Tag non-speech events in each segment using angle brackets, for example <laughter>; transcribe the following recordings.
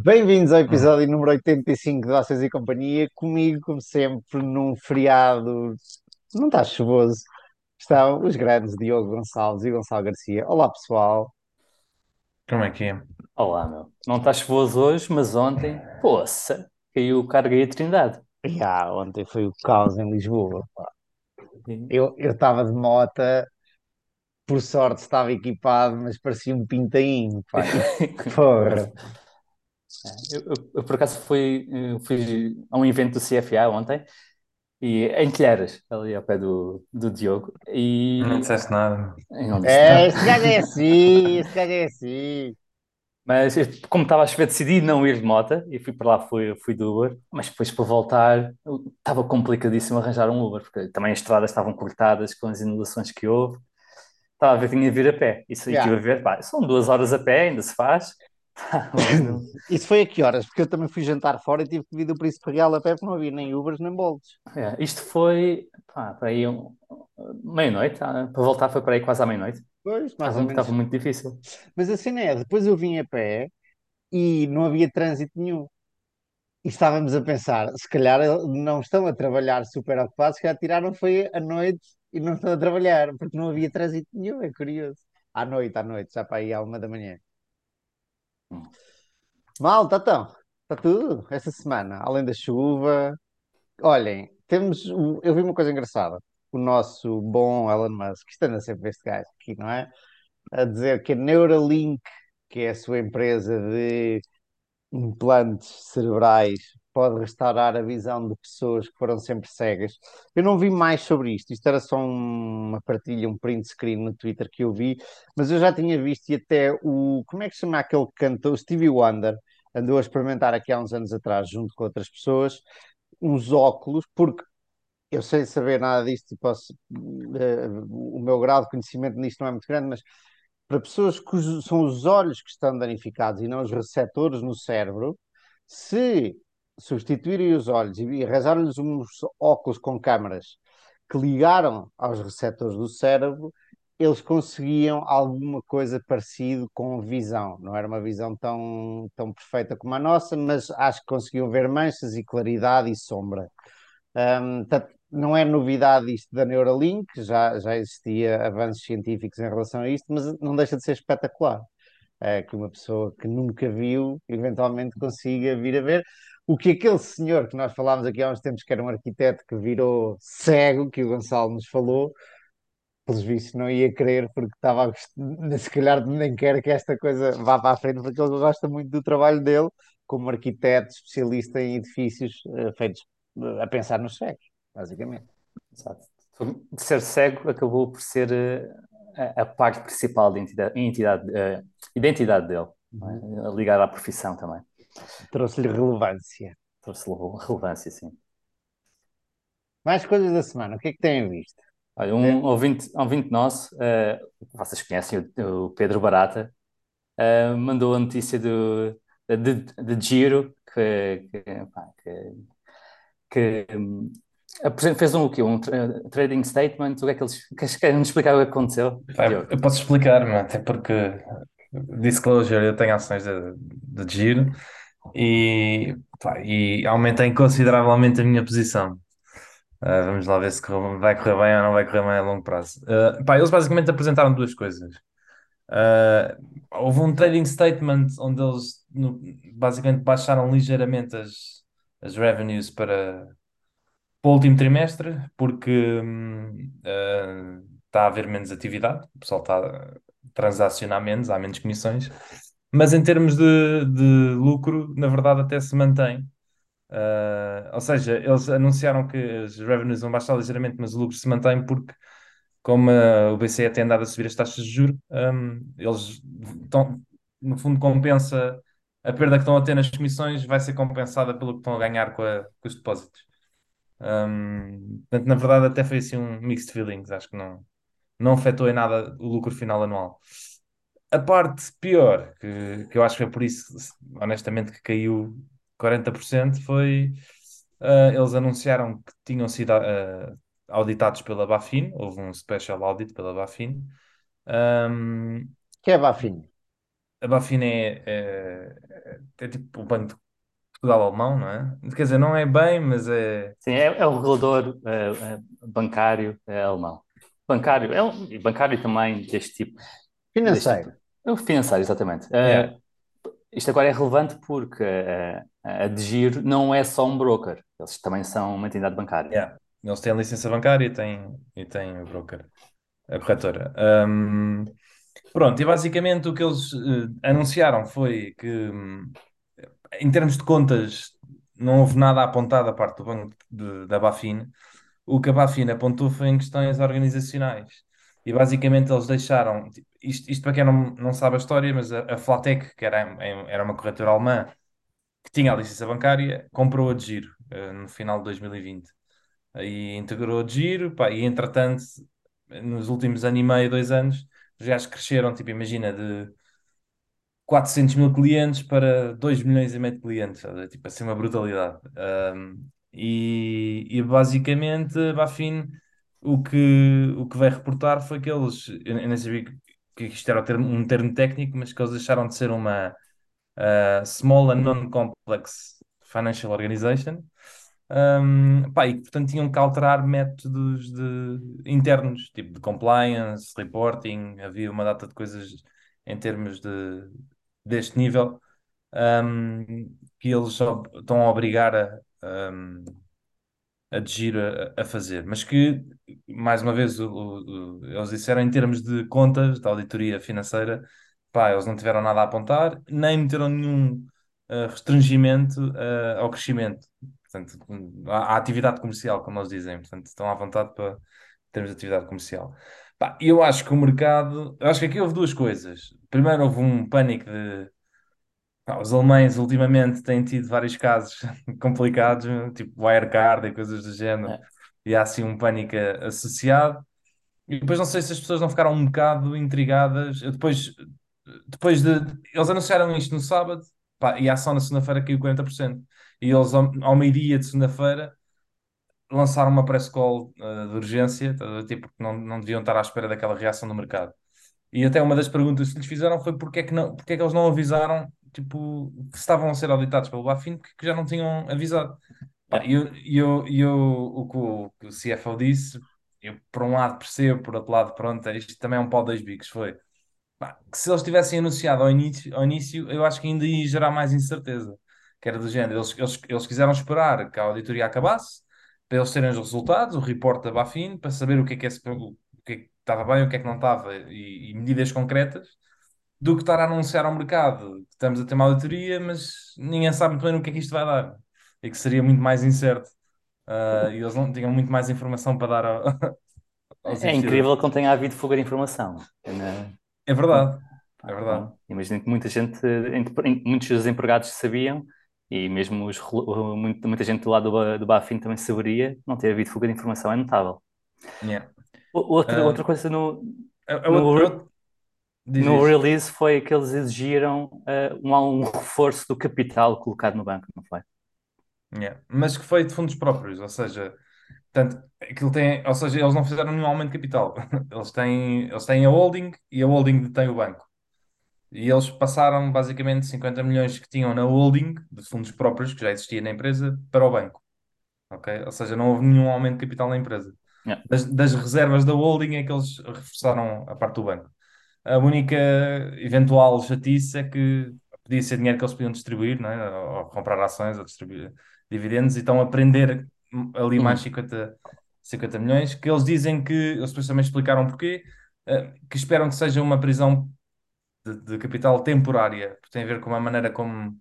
Bem-vindos ao Hum. episódio número 85 de Vocês e Companhia. Comigo, como sempre, num feriado. Não está chuvoso. Estão os grandes Diogo Gonçalves e Gonçalo Garcia. Olá, pessoal. Como é que é? Olá, meu. Não está chuvoso hoje, mas ontem, poça, caiu o Carga e a Trindade. Já, ontem foi o caos em Lisboa. pá. Eu eu estava de mota, por sorte estava equipado, mas parecia um pintainho. Pá. <laughs> Porra. Eu, eu- eu, por acaso fui, eh, fui a um evento do CFA ontem, e, em Telheiras, ali ao pé do, do Diogo, e, Não disseste nada. não disse É, nada. gajo é assim, este gajo é assim. Mas eu, como estava a chover, decidi não ir de moto e fui para lá, fui, fui do Uber, mas depois para voltar estava complicadíssimo arranjar um Uber, porque também as estradas estavam cortadas com as inundações que houve. Estava a ver que tinha de vir a pé. Isso aí estive a ver, pá, são duas horas a pé, ainda se faz. <laughs> Não- Isso foi a que horas? Porque eu também fui jantar fora e tive que vir do Príncipe Real a pé porque não havia nem Ubers nem bolsos. É, isto foi, pá, para aí um- meia-noite, ah, para voltar foi para aí quase à meia-noite. Pois, mais Estava, estava muito difícil. Mas a cena é, depois eu vim a pé e não havia trânsito nenhum. E estávamos a pensar, se calhar não estão a trabalhar super ocupados, se calhar tiraram foi à noite e não estão a trabalhar, porque não havia trânsito nenhum, é curioso. À noite, à noite, já para aí à uma da manhã. Malta, então, está tudo esta semana, além da chuva. Olhem, temos, eu vi uma coisa engraçada. O nosso bom Elon Musk, isto anda sempre este gajo aqui, não é? A dizer que a Neuralink, que é a sua empresa de implantes cerebrais pode restaurar a visão de pessoas que foram sempre cegas. Eu não vi mais sobre isto, isto era só um- uma partilha, um print screen no Twitter que eu vi, mas eu já tinha visto e até o, como é que se chama aquele cantor, o Stevie Wonder, andou a experimentar aqui há uns anos atrás, junto com outras pessoas, uns óculos, porque eu sei saber nada disto posso, eh, o meu grau de conhecimento nisto não é muito grande, mas para pessoas cujos são os olhos que estão danificados e não os receptores no cérebro, se substituírem os olhos e arranjar-lhes uns óculos com câmaras que ligaram aos receptores do cérebro, eles conseguiam alguma coisa parecido com visão. Não era uma visão tão, tão perfeita como a nossa, mas acho que conseguiam ver manchas e claridade e sombra. Um, não é novidade isto da Neuralink, já, já existia avanços científicos em relação a isto, mas não deixa de ser espetacular. É, que uma pessoa que nunca viu, eventualmente consiga vir a ver. O que aquele senhor que nós falámos aqui há uns tempos, que era um arquiteto que virou cego, que o Gonçalo nos falou, pelos vistos não ia querer, porque estava a <laughs> se calhar nem quer que esta coisa vá para a frente, porque ele gosta muito do trabalho dele, como arquiteto especialista em edifícios eh, feitos eh, a pensar nos cegos, basicamente. Exato. De ser cego acabou por ser eh, a, a parte principal da identidade, identidade, eh, identidade dele, é? Ligada à profissão também. Trouxe-lhe relevância. Trouxe relevância, sim. Mais coisas da semana, o que é que têm visto? Olha, um ouvinte, um ouvinte nosso, eh, vocês conhecem o, o Pedro Barata, eh, mandou a notícia do, de, de Giro, que, que, pá, que, que, apresen- fez um, o quê? Um tra- trading statement, o que é que eles queres queres explicar o que aconteceu? Diogo? eu posso explicar, mas até porque disclosure, eu tenho ações de, de giro e, pá, e aumentei consideravelmente a minha posição. Ah, vamos lá ver se vai correr bem ou não vai correr bem a longo prazo. Ah, pá, eles basicamente apresentaram duas coisas. Ah, houve um trading statement onde eles no- basicamente baixaram ligeiramente as, as revenues para, para o último trimestre, porque hum, está a haver menos atividade, o pessoal está a transacionar menos, há menos comissões, mas em termos de, de lucro, na verdade, até se mantém. Ah, ou seja, eles anunciaram que as revenues vão baixar ligeiramente, mas o lucro se mantém porque, como ah, o BCE tem andado a subir as taxas de juros, hum, eles estão, no fundo, compensa a perda que estão a ter nas comissões, vai ser compensada pelo que estão a ganhar com, a- com os depósitos. Hum, portanto, na verdade, até foi assim um mixed feelings, acho que não, não afetou em nada o lucro final anual. A parte pior, que, que eu acho que foi por isso, honestamente, que caiu 40%, foi ah, eles anunciaram que tinham sido ah, auditados pela Bafin, houve um special audit pela Bafin. Ahm, Que é bafinho. a Bafin é, é, é tipo o Banco de Portugal alemão, não é? Quer dizer, não é bem, mas é. Sim, é, é o regulador eh, eh, bancário alemão. Bancário, é um, bancário também deste tipo. Deste tipo. Financeiro. É financeiro, exatamente. Yeah. Eh, isto agora é relevante porque eh, a DGIR não é só um broker, eles também são uma entidade bancária. Yeah. Eles têm licença bancária e têm, e têm o broker, a corretora. Um, pronto, e basicamente o que eles eh, anunciaram foi que, hum, em termos de contas, não houve nada apontado da parte do banco de- da Bafin. O que a Bafin apontou foi em questões organizacionais. E basicamente eles deixaram. tipo, Isto, isto para quem não, não sabe a história, mas a, a Flatec, que era, era uma corretora alemã que tinha a licença bancária, comprou a de Giro eh, no final de 2020. Aí integrou a de Giro, pá, e entretanto, nos últimos ano e meio, dois anos, os gajos cresceram, tipo, imagina, de 400 mil clientes para 2 milhões e meio de clientes, sabe? Tipo assim uma brutalidade. Um, e, e basicamente, Bafin, o que, o que vai reportar foi que eles, eu, nem sabia que, isto era um termo, técnico, mas que eles deixaram de ser uma uh, Small and Non-Complex Financial Organization. Um, pá, e portanto tinham que alterar métodos de, internos, tipo de compliance, reporting, havia uma data de coisas em termos de, deste nível um, que eles estão a obrigar a, a Digir a, a fazer, mas que, mais uma vez, o- o- eles disseram em termos de contas, de auditoria financeira, pá, eles não tiveram nada a apontar, nem meteram nenhum uh, restringimento uh, ao crescimento, portanto, à, à atividade comercial, como eles dizem, portanto, estão à vontade para termos de atividade comercial. Pá, eu acho que o mercado, eu acho que aqui houve duas coisas. Primeiro, houve um pânico de Pá, os alemães ultimamente têm tido vários casos <laughs> complicados, tipo Wirecard e coisas do género, É. e há assim um pânico associado. E depois não sei se as pessoas não ficaram um bocado intrigadas. Eu Depois, depois de. Eles anunciaram isto no sábado, pá, e a ação na segunda-feira caiu 40%. E eles, ao, ao meio-dia de segunda-feira, lançaram uma press call uh, de urgência, tá, tipo, porque não, não deviam estar à espera daquela reação do mercado. E até uma das perguntas que lhes fizeram foi porque é que, não, porque é que eles não avisaram tipo, que estavam a ser auditados pelo Bafin, porque já não tinham avisado. E eu, eu, eu, o que o, que o CFO disse, eu por um lado percebo, por outro lado, pronto, isto também é um pau dois bicos, foi. Pá, que se eles tivessem anunciado ao início, ao início, eu acho que ainda ia gerar mais incerteza. Que era do género, eles, eles, eles quiseram esperar que a auditoria acabasse, para eles terem os resultados, o report da Bafin, para saber o que é que, é, o que, é que estava bem, o que é que não estava, e, e medidas concretas, do que estar a anunciar ao mercado que estamos a ter uma auditoria, mas ninguém sabe muito bem no que é que isto vai dar, e que seria muito mais incerto. Ah, e eles não tinham muito mais informação para dar ao- <laughs> aos É incrível que não tenha havido fuga de informação. Na- É verdade, é verdade. Imagino que muita gente, muitos dos empregados sabiam, e mesmo os, muita gente do lado do, do Bafin também saberia, não ter havido fuga de informação é notável. Yeah. O- Outra, Ah, outra coisa no, A- a no, outra- diz no isso. release foi que eles exigiram ah, um, um <laughs> reforço do capital colocado no banco, não foi? Yeah. Mas que foi de fundos próprios, ou seja, portanto, aquilo tem, ou seja, eles não fizeram nenhum aumento de capital. <laughs> Eles têm, eles têm a holding e a holding detém o banco. E eles passaram basicamente 50 milhões que tinham na holding de fundos próprios, que já existia na empresa, para o banco. Ok? Ou seja, não houve nenhum aumento de capital na empresa. Yeah. Das, das reservas da holding é que eles reforçaram a parte do banco. A única eventual chatice é que podia ser dinheiro que eles podiam distribuir, não é? ou, comprar ações, ou distribuir dividendos, e estão a prender ali mais Uhum. 50, 50 milhões, que eles dizem que, eles depois também explicaram porquê, eh, que esperam que seja uma prisão de, de capital temporária, porque tem a ver com a maneira como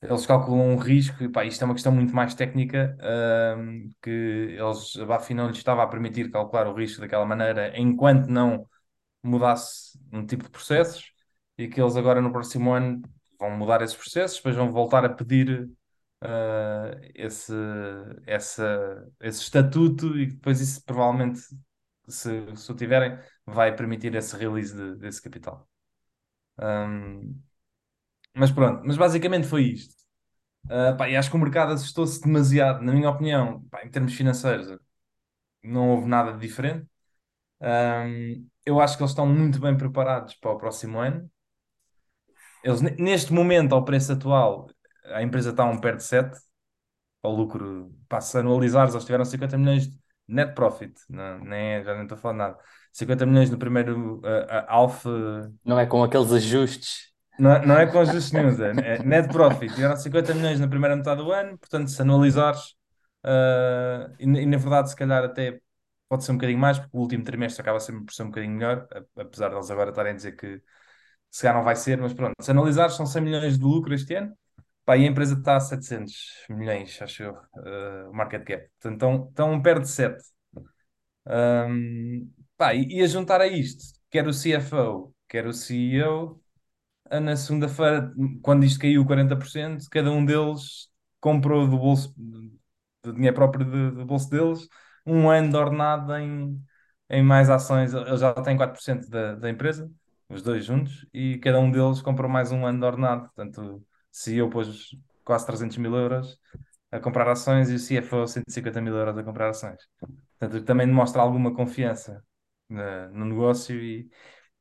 eles calculam um risco, e pá, isto é uma questão muito mais técnica, ahm, que eles, a BaFin não lhes estava a permitir calcular o risco daquela maneira, enquanto não mudasse um tipo de processos, e que eles agora no próximo ano vão mudar esses processos, depois vão voltar a pedir ah, esse, essa, esse estatuto, e depois isso provavelmente, se, se o tiverem, vai permitir esse release de- desse capital. Ahm, mas pronto, mas basicamente foi isto. Ah, pá, e acho que o mercado assustou-se demasiado, na minha opinião, pá, em termos financeiros, não houve nada de diferente. Ahm, eu acho que eles estão muito bem preparados para o próximo ano. eles, neste momento, ao preço atual, a empresa está a um PER de 7, ao lucro, passa a anualizares, eles tiveram 50 milhões de net profit, não, nem, é, já nem estou a falar nada. 50 milhões no primeiro uh, uh, alfa. Não é com aqueles ajustes. Não, é, não é com ajustes nenhum, é, é net profit. Tiveram 50 milhões na primeira metade do ano, portanto, se anualizares, uh, e, e, na verdade, se calhar até pode ser um bocadinho mais, porque o último trimestre acaba sempre por ser um bocadinho melhor, apesar de eles agora estarem a dizer que se calhar não vai ser, mas pronto, se analisares, são 100 milhões de lucro este ano, pá, e a empresa está a 700 milhões, acho eu, uh, o market cap. Portanto, estão, estão perde de 7. Um, pá, e, e, a juntar a isto, quer o CFO, quer o CEO, na segunda-feira, quando isto caiu 40%, cada um deles comprou do bolso, do dinheiro próprio do, do bolso deles, um ano de ordenado em, em mais ações. Eles já têm 4% da, da empresa, os dois juntos, e cada um deles comprou mais um ano de ordenado. Portanto, se eu pôs quase 300 mil euros a comprar ações e o CFO 150 mil euros a comprar ações. Portanto, também demonstra alguma confiança no, no negócio e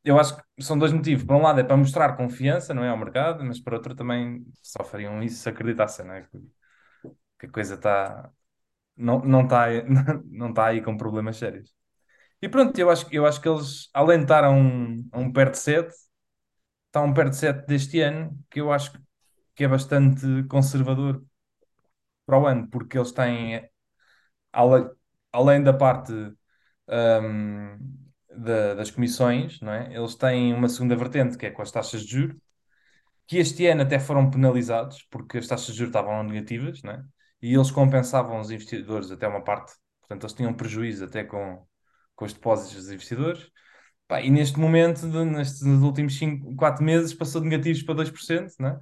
eu acho que são dois motivos. Por um lado é para mostrar confiança, não é, ao mercado, mas por outro também só fariam isso se acreditassem, não é? Que, que a coisa está não, não está <laughs> não está aí com problemas sérios. E pronto, eu acho, eu acho que eles, além de estar a um, um PER de 7, está um PER de 7 deste ano, que eu acho que é bastante conservador para o ano, porque eles têm, além, além da parte um, da, das comissões, não é? eles têm uma segunda vertente, que é com as taxas de juros, que este ano até foram penalizados, porque as taxas de juros estavam negativas, não é? E eles compensavam os investidores até uma parte, portanto, eles tinham prejuízo até com, com os depósitos dos investidores. Pá, e neste momento, de, nestes últimos 4 meses, passou de negativos para 2%, né?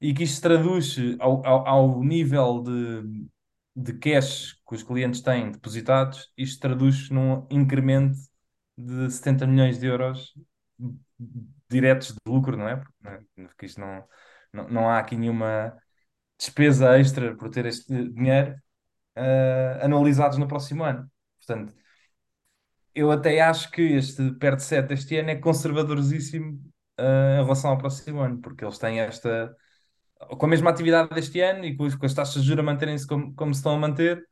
e que isto se traduz ao, ao, ao, nível de, de cash que os clientes têm depositados, isto traduz num incremento de 70 milhões de euros diretos de lucro, não é? Porque isto não, não, não há aqui nenhuma despesa extra por ter este dinheiro uh, anualizados no próximo ano. Portanto, eu até acho que este PER de 7 este ano é conservadorzíssimo uh, em relação ao próximo ano, porque eles têm esta. Com a mesma atividade deste ano e com, com as taxas de juros manterem-se como, como se estão a manter,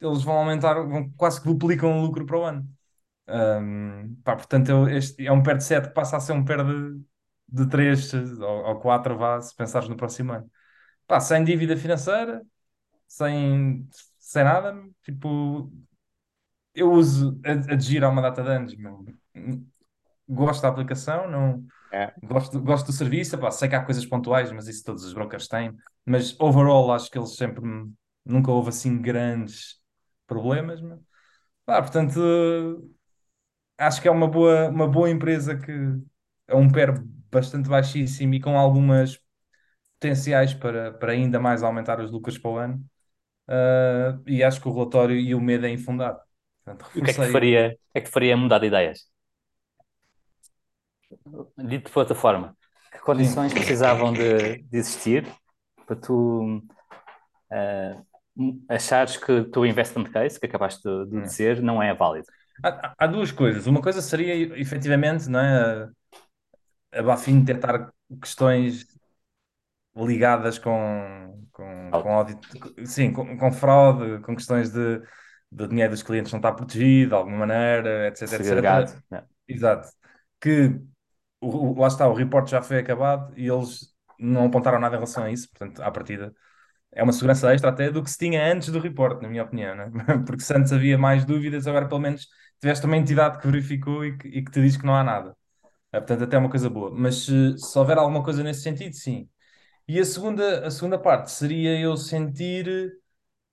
eles vão aumentar, vão, quase que duplicam o lucro para o ano. Um, pá, portanto, eu, este é um PER de 7 que passa a ser um PER de, de 3 ou, ou 4, vá, se pensares no próximo ano. Pá, sem dívida financeira, sem, sem nada, tipo, eu uso a, a há uma data de anos, meu. gosto da aplicação, não É. gosto, gosto do serviço, pá, sei que há coisas pontuais, mas isso todos os brokers têm, mas overall acho que eles sempre nunca houve assim grandes problemas, portanto, acho que é uma boa, uma boa empresa que é um PER bastante baixíssimo e com algumas potenciais para, para ainda mais aumentar os lucros para o ano. Uh, e acho que o relatório e o medo é infundado. Portanto, o que é que te faria, o que é que faria mudar de ideias? Dito de outra forma, que condições Sim. precisavam de, de, existir para tu uh, achares que o teu investment case, que acabaste de, de hum. dizer, não é válido? Há, há, duas coisas. Uma coisa seria, efetivamente, não é, a, a Bafin tentar questões ligadas com, com, com audito, sim, com, com, fraude, com questões de, de dinheiro dos clientes não estar protegido de alguma maneira, etc. Segregado. etc. É. Exato. Que o, lá está, o reporte já foi acabado e eles não apontaram nada em relação a isso, portanto, à partida é uma segurança extra até do que se tinha antes do reporte, na minha opinião, né? <laughs> porque se antes havia mais dúvidas, agora pelo menos tiveste uma entidade que verificou e que, e que te diz que não há nada. É, portanto, até é uma coisa boa. Mas se, se houver alguma coisa nesse sentido, sim. E a segunda, a segunda parte seria eu sentir,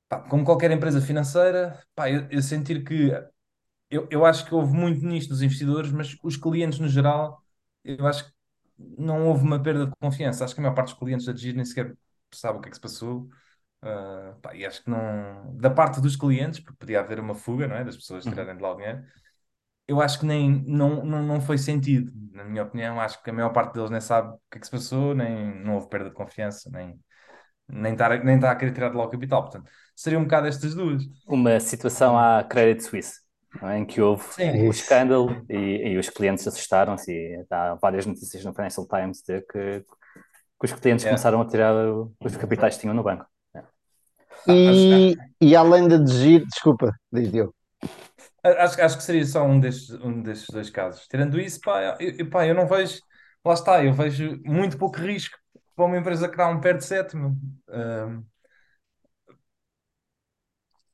pá, como qualquer empresa financeira, pá, eu, eu sentir que eu, eu acho que houve muito nisto dos investidores, mas os clientes no geral, eu acho que não houve uma perda de confiança. Acho que a maior parte dos clientes da Digir nem sequer sabe o que é que se passou. Uh, pá, e acho que não. Da parte dos clientes, porque podia haver uma fuga, não é? Das pessoas uhum. tirarem de lá o dinheiro eu acho que nem não, não, não foi sentido, na minha opinião. Acho que a maior parte deles nem sabe o que é que se passou, nem não houve perda de confiança, nem nem está nem tá a querer tirar de lá o capital. Portanto, seria um bocado estas duas. Uma situação à Credit Suisse, é? em que houve Sim. o escândalo e, e os clientes assustaram-se. E há várias notícias no Financial Times de que que os clientes Yeah. começaram a tirar o- os capitais que tinham no banco. E, e além de Giro, desculpa, diz Diogo. Acho, acho que seria só um destes, um destes dois casos. Tirando isso, pá, eu, pá, eu não vejo. Lá está, eu vejo muito pouco risco para uma empresa que dá um pé de sétimo.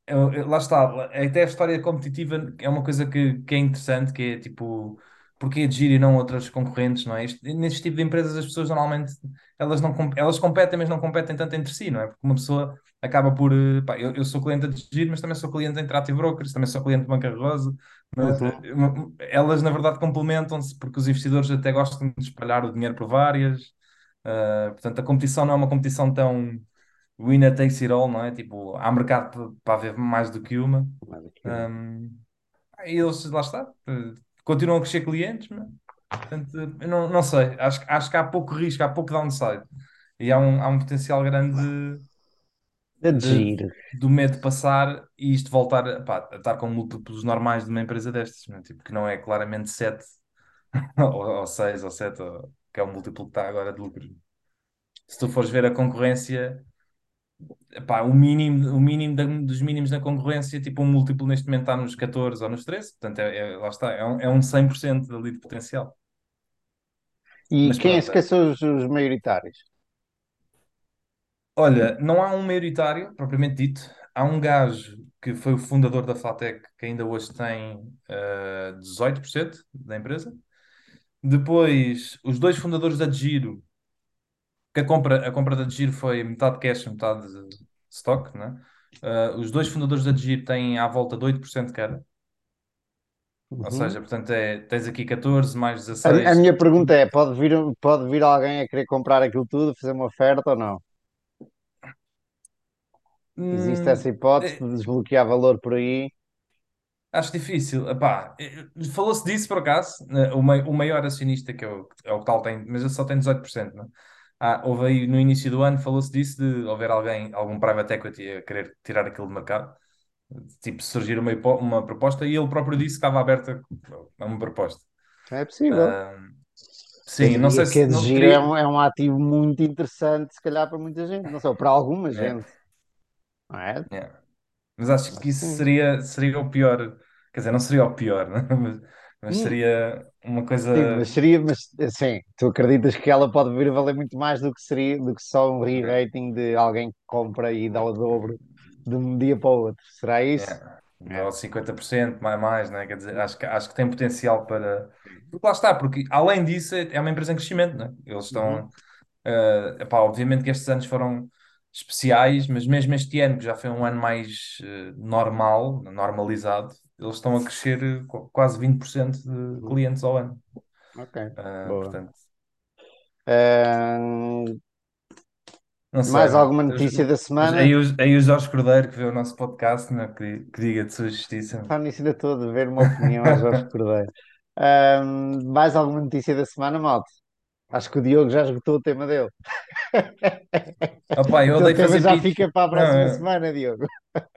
Eu- eu- lá está, até a história competitiva é uma coisa que, que é interessante, que é tipo, porquê de Giro e não outras concorrentes, não é? Este- neste tipo de empresas as pessoas normalmente elas, não, elas competem, mas não competem tanto entre si, não é? Porque uma pessoa acaba por, eh, pá, eu, eu sou cliente de Giro, mas também sou cliente de Interactive Brokers, também sou cliente de Banca Rosa, Uhum. elas na verdade complementam-se porque os investidores até gostam de espalhar o dinheiro por várias, Uh, portanto a competição não é uma competição tão winner takes it all, não é? Tipo, há mercado pa- para haver mais do que uma. Um, e eles, lá está, continuam a crescer clientes, mas, portanto, eu não, não sei, acho, acho que há pouco risco, há pouco downside e há um, há um potencial grande De de, do medo de passar e isto voltar a, pá, a estar com múltiplos normais de uma empresa destas, não é? Tipo, que não é claramente 7 <laughs> ou 6 ou 7, que é o múltiplo que está agora de lucros. Se tu fores ver a concorrência, epá, o mínimo, o mínimo da- dos mínimos da concorrência, tipo um múltiplo neste momento está nos 14 ou nos 13, portanto, é, é- lá está, é um, é um 100% ali de potencial. E Mas quem é pronto, que são os, os maioritários? Olha, não há um maioritário, propriamente dito. Há um gajo que foi o fundador da Flatec, que ainda hoje tem eh, 18% da empresa. Depois, os dois fundadores da Giro, que a compra, a compra da Giro foi metade cash, metade stock, né? Eh, os dois fundadores da Giro têm à volta de 8% cada. Ou Uhum. seja, portanto, é, tens aqui 14 mais A, a 16. minha pergunta é: pode vir, pode vir alguém a querer comprar aquilo tudo, fazer uma oferta ou não? Existe essa Hum, hipótese eh, de desbloquear valor por aí? Acho difícil. Epá, eh, falou-se disso por acaso. né, O, mai- o maior acionista, que é o, é o tal, tem, mas ele só tem 18%, não é? Ah, houve aí no início do ano, falou-se disso de haver alguém, algum private equity a querer tirar aquilo do mercado. Tipo, surgir uma, uma proposta e ele próprio disse que estava aberto a uma proposta. É possível. Ah, sim, não sei que se não é um, é um ativo muito interessante, se calhar para muita gente, não só para alguma É, gente, não é? é. Mas acho que isso Sim. seria, seria o pior. Quer dizer, não seria o pior, né? <laughs> Mas, mas Hum, seria uma coisa. Sim, mas seria, mas assim, tu acreditas que ela pode vir a valer muito mais do que seria, do que só um É, re-rating de alguém que compra e dá o dobro de um dia para o outro? Será isso? é. É. Ou 50% mais, mais, né? Quer dizer, acho que, acho que tem potencial para. Porque lá está, porque além disso é é uma empresa em crescimento, né? Eles Uhum. estão. eh, epá, obviamente que estes anos foram especiais, mas mesmo este ano, que já foi um ano mais eh, normal, normalizado, eles estão a crescer eh, qu- quase 20% de Uhum. clientes ao ano. Ok, Ah, boa. portanto, sei, mais alguma notícia da os- semana? Aí, o- aí o Jorge Cordeiro, que vê o nosso podcast, né? Que, que diga de sua justiça. Está nisso estou a ver uma opinião a Jorge Cordeiro. <laughs> Ahm, mais alguma notícia da semana, malta? Acho que o Diogo já esgotou o tema dele. Opa, eu O teu odeio fazer já pitch. fica para a Não, próxima eu semana, Diogo.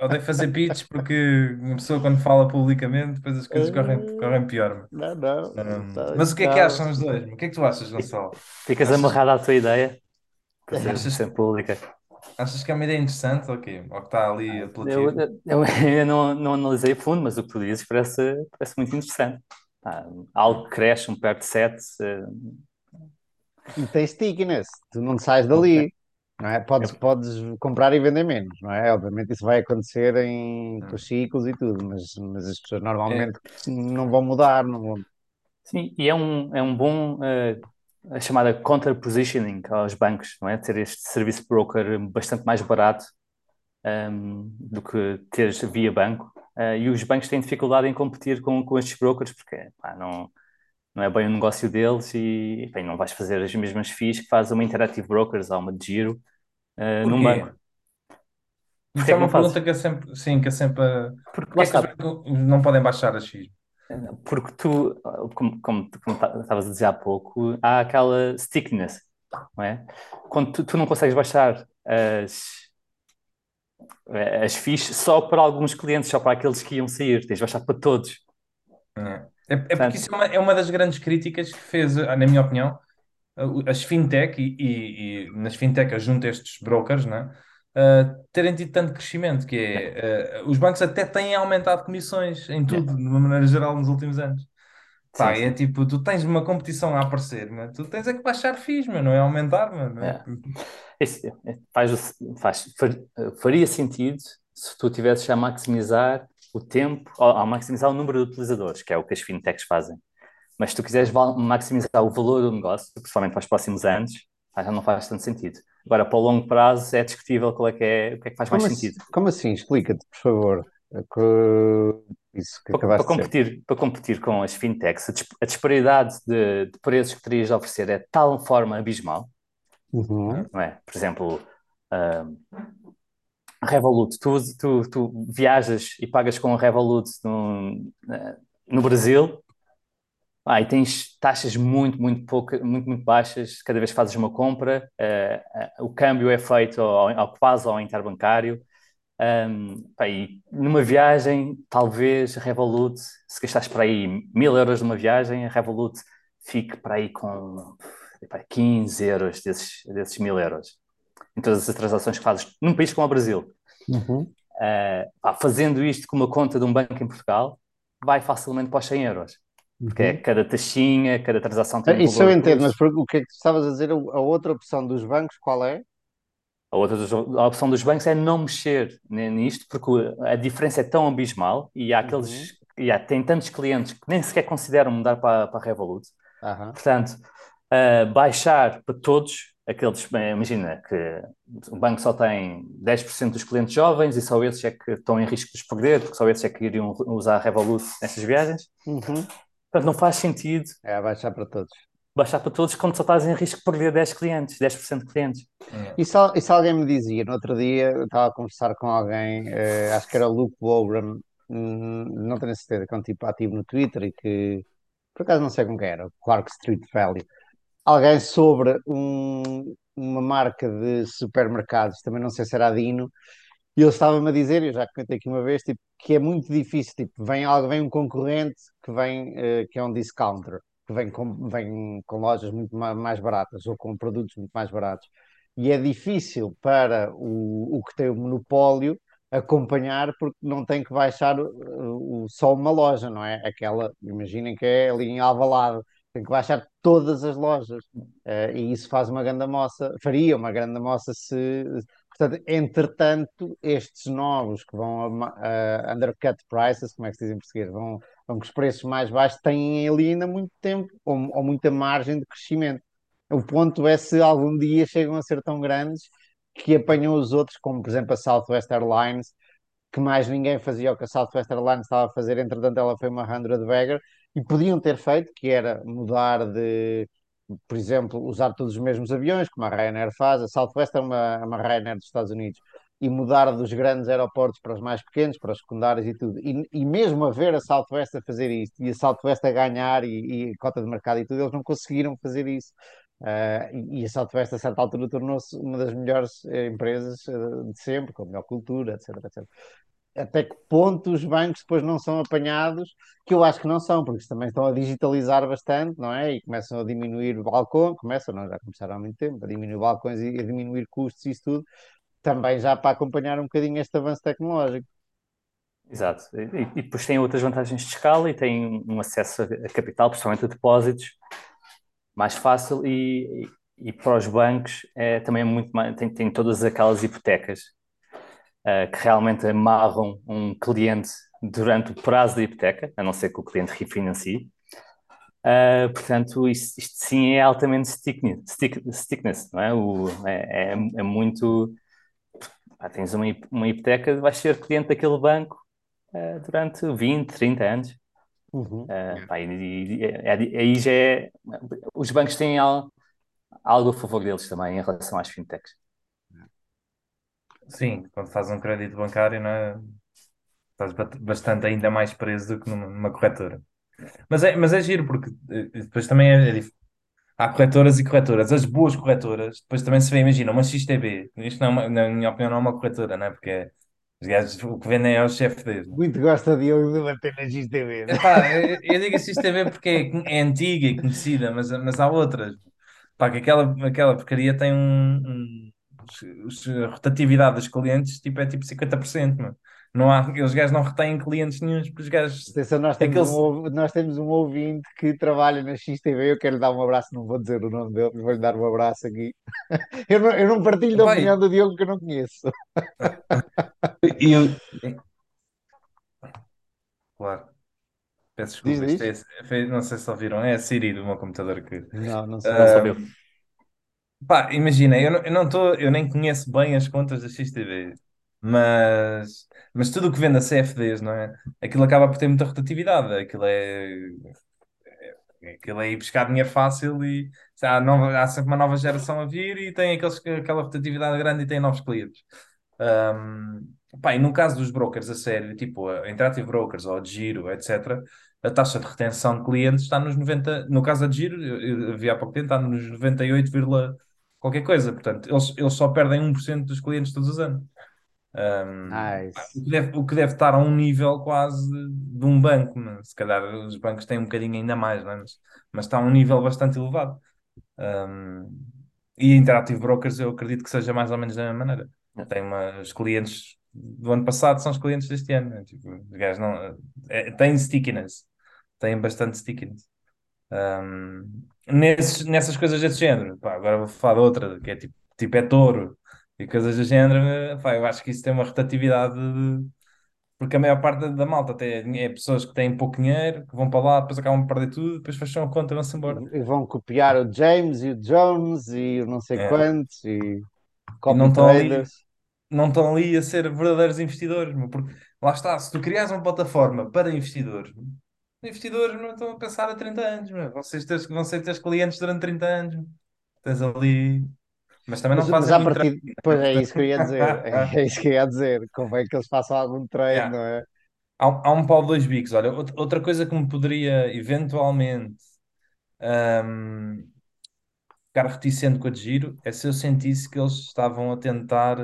odeio fazer pitch porque uma pessoa quando fala publicamente, depois as coisas correm, Ah, correm pior. Não, não. Um, Está, mas o que é que está... acham os dois? O que é que tu achas, Gonçalo? Ficas Achas, amarrado à tua ideia para ser achas, sempre pública. achas que é uma ideia interessante ou quê? Ou que está ali Eu, apelativo? eu, eu <laughs> ainda não, não analisei a fundo, mas o que tu dizes parece, parece muito interessante. Pá, algo que cresce, um perto de 7. E tem stickiness. Tu não sais dali. Não é? Podes, podes comprar e vender menos, não é? Obviamente isso vai acontecer em, com os ciclos e tudo, mas, mas as pessoas É, normalmente não vão mudar, não vão. Sim, e é um, é um bom, eh, a chamada counter-positioning aos bancos, não é? Ter este serviço broker bastante mais barato, ehm, do que teres via banco. Eh, e os bancos têm dificuldade em competir com, com estes brokers, porque pá, não, não é bem o negócio deles e bem, não vais fazer as mesmas fees que faz uma Interactive Brokers ou uma de Giro, eh, num banco. Isso Porquê é é uma pergunta que é sempre, sim, que é sempre. Porque lá é que está, não podem baixar a X? porque tu, como, como, como ta- estavas a dizer há pouco, há aquela stickiness, não é? Quando tu, tu não consegues baixar as, as fees só para alguns clientes, só para aqueles que iam sair, tens de baixar para todos. É, é, é porque isso é uma, é uma das grandes críticas que fez, ah, na minha opinião, as fintech e, e, e nas fintech junto a estes brokers, né? Uh, terem tido tanto crescimento, que é, uh, os bancos até têm aumentado comissões em tudo, de uma maneira geral, nos últimos anos. Pá, Sim, é sim. tipo, tu tens uma competição a aparecer, mas tu tens é que baixar FIIs, não é aumentar, é? É. Isso, é, faz, faz, far- faria sentido se tu tivesses a maximizar o tempo, ou a maximizar o número de utilizadores, que é o que as fintechs fazem. Mas se tu quiseres maximizar o valor do negócio, principalmente para os próximos anos, já não faz tanto sentido. Agora, para o longo prazo, é discutível qual é que é, o que é que faz mais Como assim, sentido. como assim? Explica-te, por favor. É Isso que Para, para dizer. competir, para competir com as fintechs, a, dis- a disparidade de, de preços que terias de oferecer é de tal forma abismal, Uhum. não é? Por exemplo, ah, Revolut, tu, tu, tu viajas e pagas com a Revolut no, eh, no Brasil, ah, e tens taxas muito, muito pouca, muito, muito baixas. Cada vez que fazes uma compra, eh, eh, o câmbio é feito ao, ao quase ao interbancário, um, e numa viagem, talvez a Revolut, se gastares para aí mil euros numa viagem, a Revolut fique para aí com pá, 15 euros desses, desses mil euros em todas as transações que fazes num país como o Brasil. Uhum. Uh, fazendo isto com uma conta de um banco em Portugal, vai facilmente para os 100 euros. Porque é Uhum. cada taxinha, cada transação tem um Isso eu entendo, mas o que é que tu estavas a dizer? A outra opção dos bancos, qual é? A outra a opção dos bancos é não mexer ni- nisto, porque a diferença é tão abismal e há Uhum. aqueles, e há, tem tantos clientes que nem sequer consideram mudar para, para a Revolut. Aham. Portanto, uh, baixar para todos aqueles, imagina que o banco só tem 10% dos clientes jovens e só esses é que estão em risco de os perder, porque só esses é que iriam usar a Revolut nessas viagens. Uhum. Portanto, não faz sentido É abaixar para todos. baixar para todos quando só estás em risco de perder 10 clientes, 10% de clientes. É. E se, e se alguém me dizia, no outro dia, eu estava a conversar com alguém, eh, acho que era o Luke Wobram, hum, não tenho certeza, que é um tipo ativo no Twitter e que, por acaso não sei com quem era, Clark Street Valley. Alguém sobre um- uma marca de supermercados, também não sei se era a Dino, e ele estava-me a dizer, eu já comentei aqui uma vez, tipo, que é muito difícil, tipo, vem, algo- vem um concorrente que vem, eh, que é um discounter, que vem com, vem com lojas muito ma- mais baratas ou com produtos muito mais baratos. E é difícil para o, o que tem o monopólio acompanhar porque não tem que baixar o, o- só uma loja, não é? Aquela, imaginem que é ali em Alvalade, tem que baixar todas as lojas. Eh, e isso faz uma grande moça, faria uma grande moça se, Portanto, entretanto, estes novos que vão a, a undercut prices, como é que se diz em português, vão, vão com os preços mais baixos, têm ali ainda muito tempo ou, ou muita margem de crescimento. O ponto é se algum dia chegam a ser tão grandes que apanham os outros, como por exemplo a Southwest Airlines, que mais ninguém fazia o que a Southwest Airlines estava a fazer, entretanto ela foi uma 100 bagger, e podiam ter feito, que era mudar de, por exemplo, usar todos os mesmos aviões, como a Ryanair faz, a Southwest é uma, é uma Ryanair dos Estados Unidos, e mudar dos grandes aeroportos para os mais pequenos, para os secundários e tudo. E, e mesmo a ver a Southwest a fazer isto, e a Southwest a ganhar, e, e cota de mercado e tudo, eles não conseguiram fazer isso. Uh, e, a Southwest, a certa altura, tornou-se uma das melhores eh, empresas eh, de sempre, com a melhor cultura, etc, etc até que ponto os bancos depois não são apanhados, que eu acho que não são, porque também estão a digitalizar bastante, não é? E começam a diminuir o balcão, começam, não, já começaram há muito tempo, a diminuir balcões e a diminuir custos e isso tudo, também já para acompanhar um bocadinho este avanço tecnológico. Exato. E, e depois tem outras vantagens de escala e tem um acesso a capital, principalmente a depósitos, mais fácil e, e, e para os bancos é também é muito mais, tem, tem todas aquelas hipotecas uh, que realmente amarram um cliente durante o prazo da hipoteca, a não ser que o cliente refinancie. Uh, portanto, isto, isto, sim é altamente stickness, stick, não é? O, é, é, é muito. Ah, tens uma, uma hipoteca, vais ser cliente daquele banco uh, durante 20, 30 anos. Uhum. Uh, pá, e, e, e, aí já é. Os bancos têm algo, algo a favor deles também em relação às fintechs. Sim, quando fazes um crédito bancário, não é? estás bastante ainda mais preso do que numa, corretora. Mas é, mas é giro, porque eh, depois também é, é Há corretoras e corretoras. As boas corretoras, depois também se vê, imagina, uma XTB. Isto, não é uma- na minha opinião, não é uma corretora, não é? Porque é- os gajos, o que vendem é o chefe deles. Muito gosta de eu debater na XTV. Epá, eu, eu digo XTB porque é, é antiga e conhecida, mas, mas há outras. Pá, que aquela, aquela porcaria tem um, um- a rotatividade dos clientes tipo, é tipo 50%, mano. Não há, os gajos não retêm clientes nenhuns, porque os gajos. Atenção, nós temos, um, Aqueles, nós temos um ouvinte que trabalha na XTV. Eu quero lhe dar um abraço, não vou dizer o nome dele, mas vou-lhe dar um abraço aqui. <laughs> Eu não, eu não partilho da opinião do Diogo que eu não conheço. e eu. Claro, peço desculpa, diz? é, não sei se ouviram, é a Siri do meu computador que. Não, não sei. Não soube Ah, pá, imagina, eu não, eu não tô, eu nem conheço bem as contas da XTV, mas, mas tudo o que vem da CFDs, não é? Aquilo acaba por ter muita rotatividade, aquilo é. Aquilo é ir buscar dinheiro fácil e há, nova, há sempre uma nova geração a vir e tem aqueles, aquela rotatividade grande e tem novos clientes. Um, pá, e no caso dos brokers a sério, tipo a Interactive Brokers ou a Giro, etc., a taxa de retenção de clientes está nos 90%. No caso da Giro, eu, vi há pouco tempo, está nos 98, vírgula qualquer coisa. Portanto, eles, eles só perdem 1% dos clientes todos os anos. Um, Nice. o que deve, o que deve estar a um nível quase de um banco, né? Se calhar os bancos têm um bocadinho ainda mais, né? Mas, mas está a um nível bastante elevado. Um, e Interactive Brokers eu acredito que seja mais ou menos da mesma maneira. Tem uma, os clientes do ano passado são os clientes deste ano. né? Tipo, os gajos não, é, têm stickiness, têm bastante stickiness. Um, nesses, nessas coisas desse género, pá, agora vou falar de outra, que é tipo, tipo é touro e coisas do género, pá, eu acho que isso tem uma rotatividade de- porque a maior parte da, malta tem, é pessoas que têm pouco dinheiro, que vão para lá, depois acabam de perder tudo, depois fecham a conta e vão-se embora. E vão copiar o James e o Jones e o não sei É. quantos e E não estão ali, não estão ali a ser verdadeiros investidores, porque lá está, se tu crias uma plataforma para investidores, investidores não estão a pensar a 30 anos, meu, vocês vão ser teus clientes durante 30 anos. Tens ali, mas também Mas, não mas fazem muito partida, trade, pois é isso que eu ia dizer. É isso que eu ia dizer. Convém que eles façam algum trade, yeah. não é? Há, um- há um pau de dois bicos. Olha, out- outra coisa que me poderia eventualmente ahm, ficar reticente com a de giro é se eu sentisse que eles estavam a tentar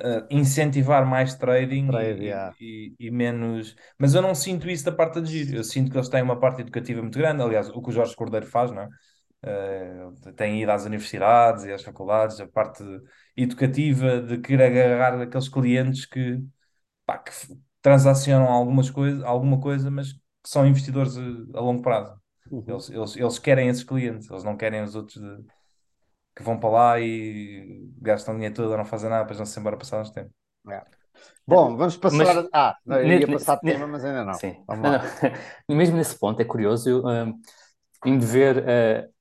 ah, incentivar mais trading Trade, e, yeah. e- e- menos. Mas eu não sinto isso da parte da de giro. Eu sinto que eles têm uma parte educativa muito grande. Aliás, o que o Jorge Cordeiro faz, não é? Ah, tem ido às universidades e às faculdades, a parte educativa de querer agarrar aqueles clientes que pá, que transacionam algumas coisas, alguma coisa, mas que são investidores eh, a, longo prazo. Uhum. Eles, eles, eles querem esses clientes, eles não querem os outros de- que vão para lá e gastam dinheiro todo a não fazer nada, depois vão-se embora passar uns tempos. Yeah. Bom, vamos Mas passar. Ah, não, ia passar de ne- tema, mas ainda não. sim, Vamos não, lá. não. <laughs> Mesmo nesse ponto é curioso eu, um, em de ver uh,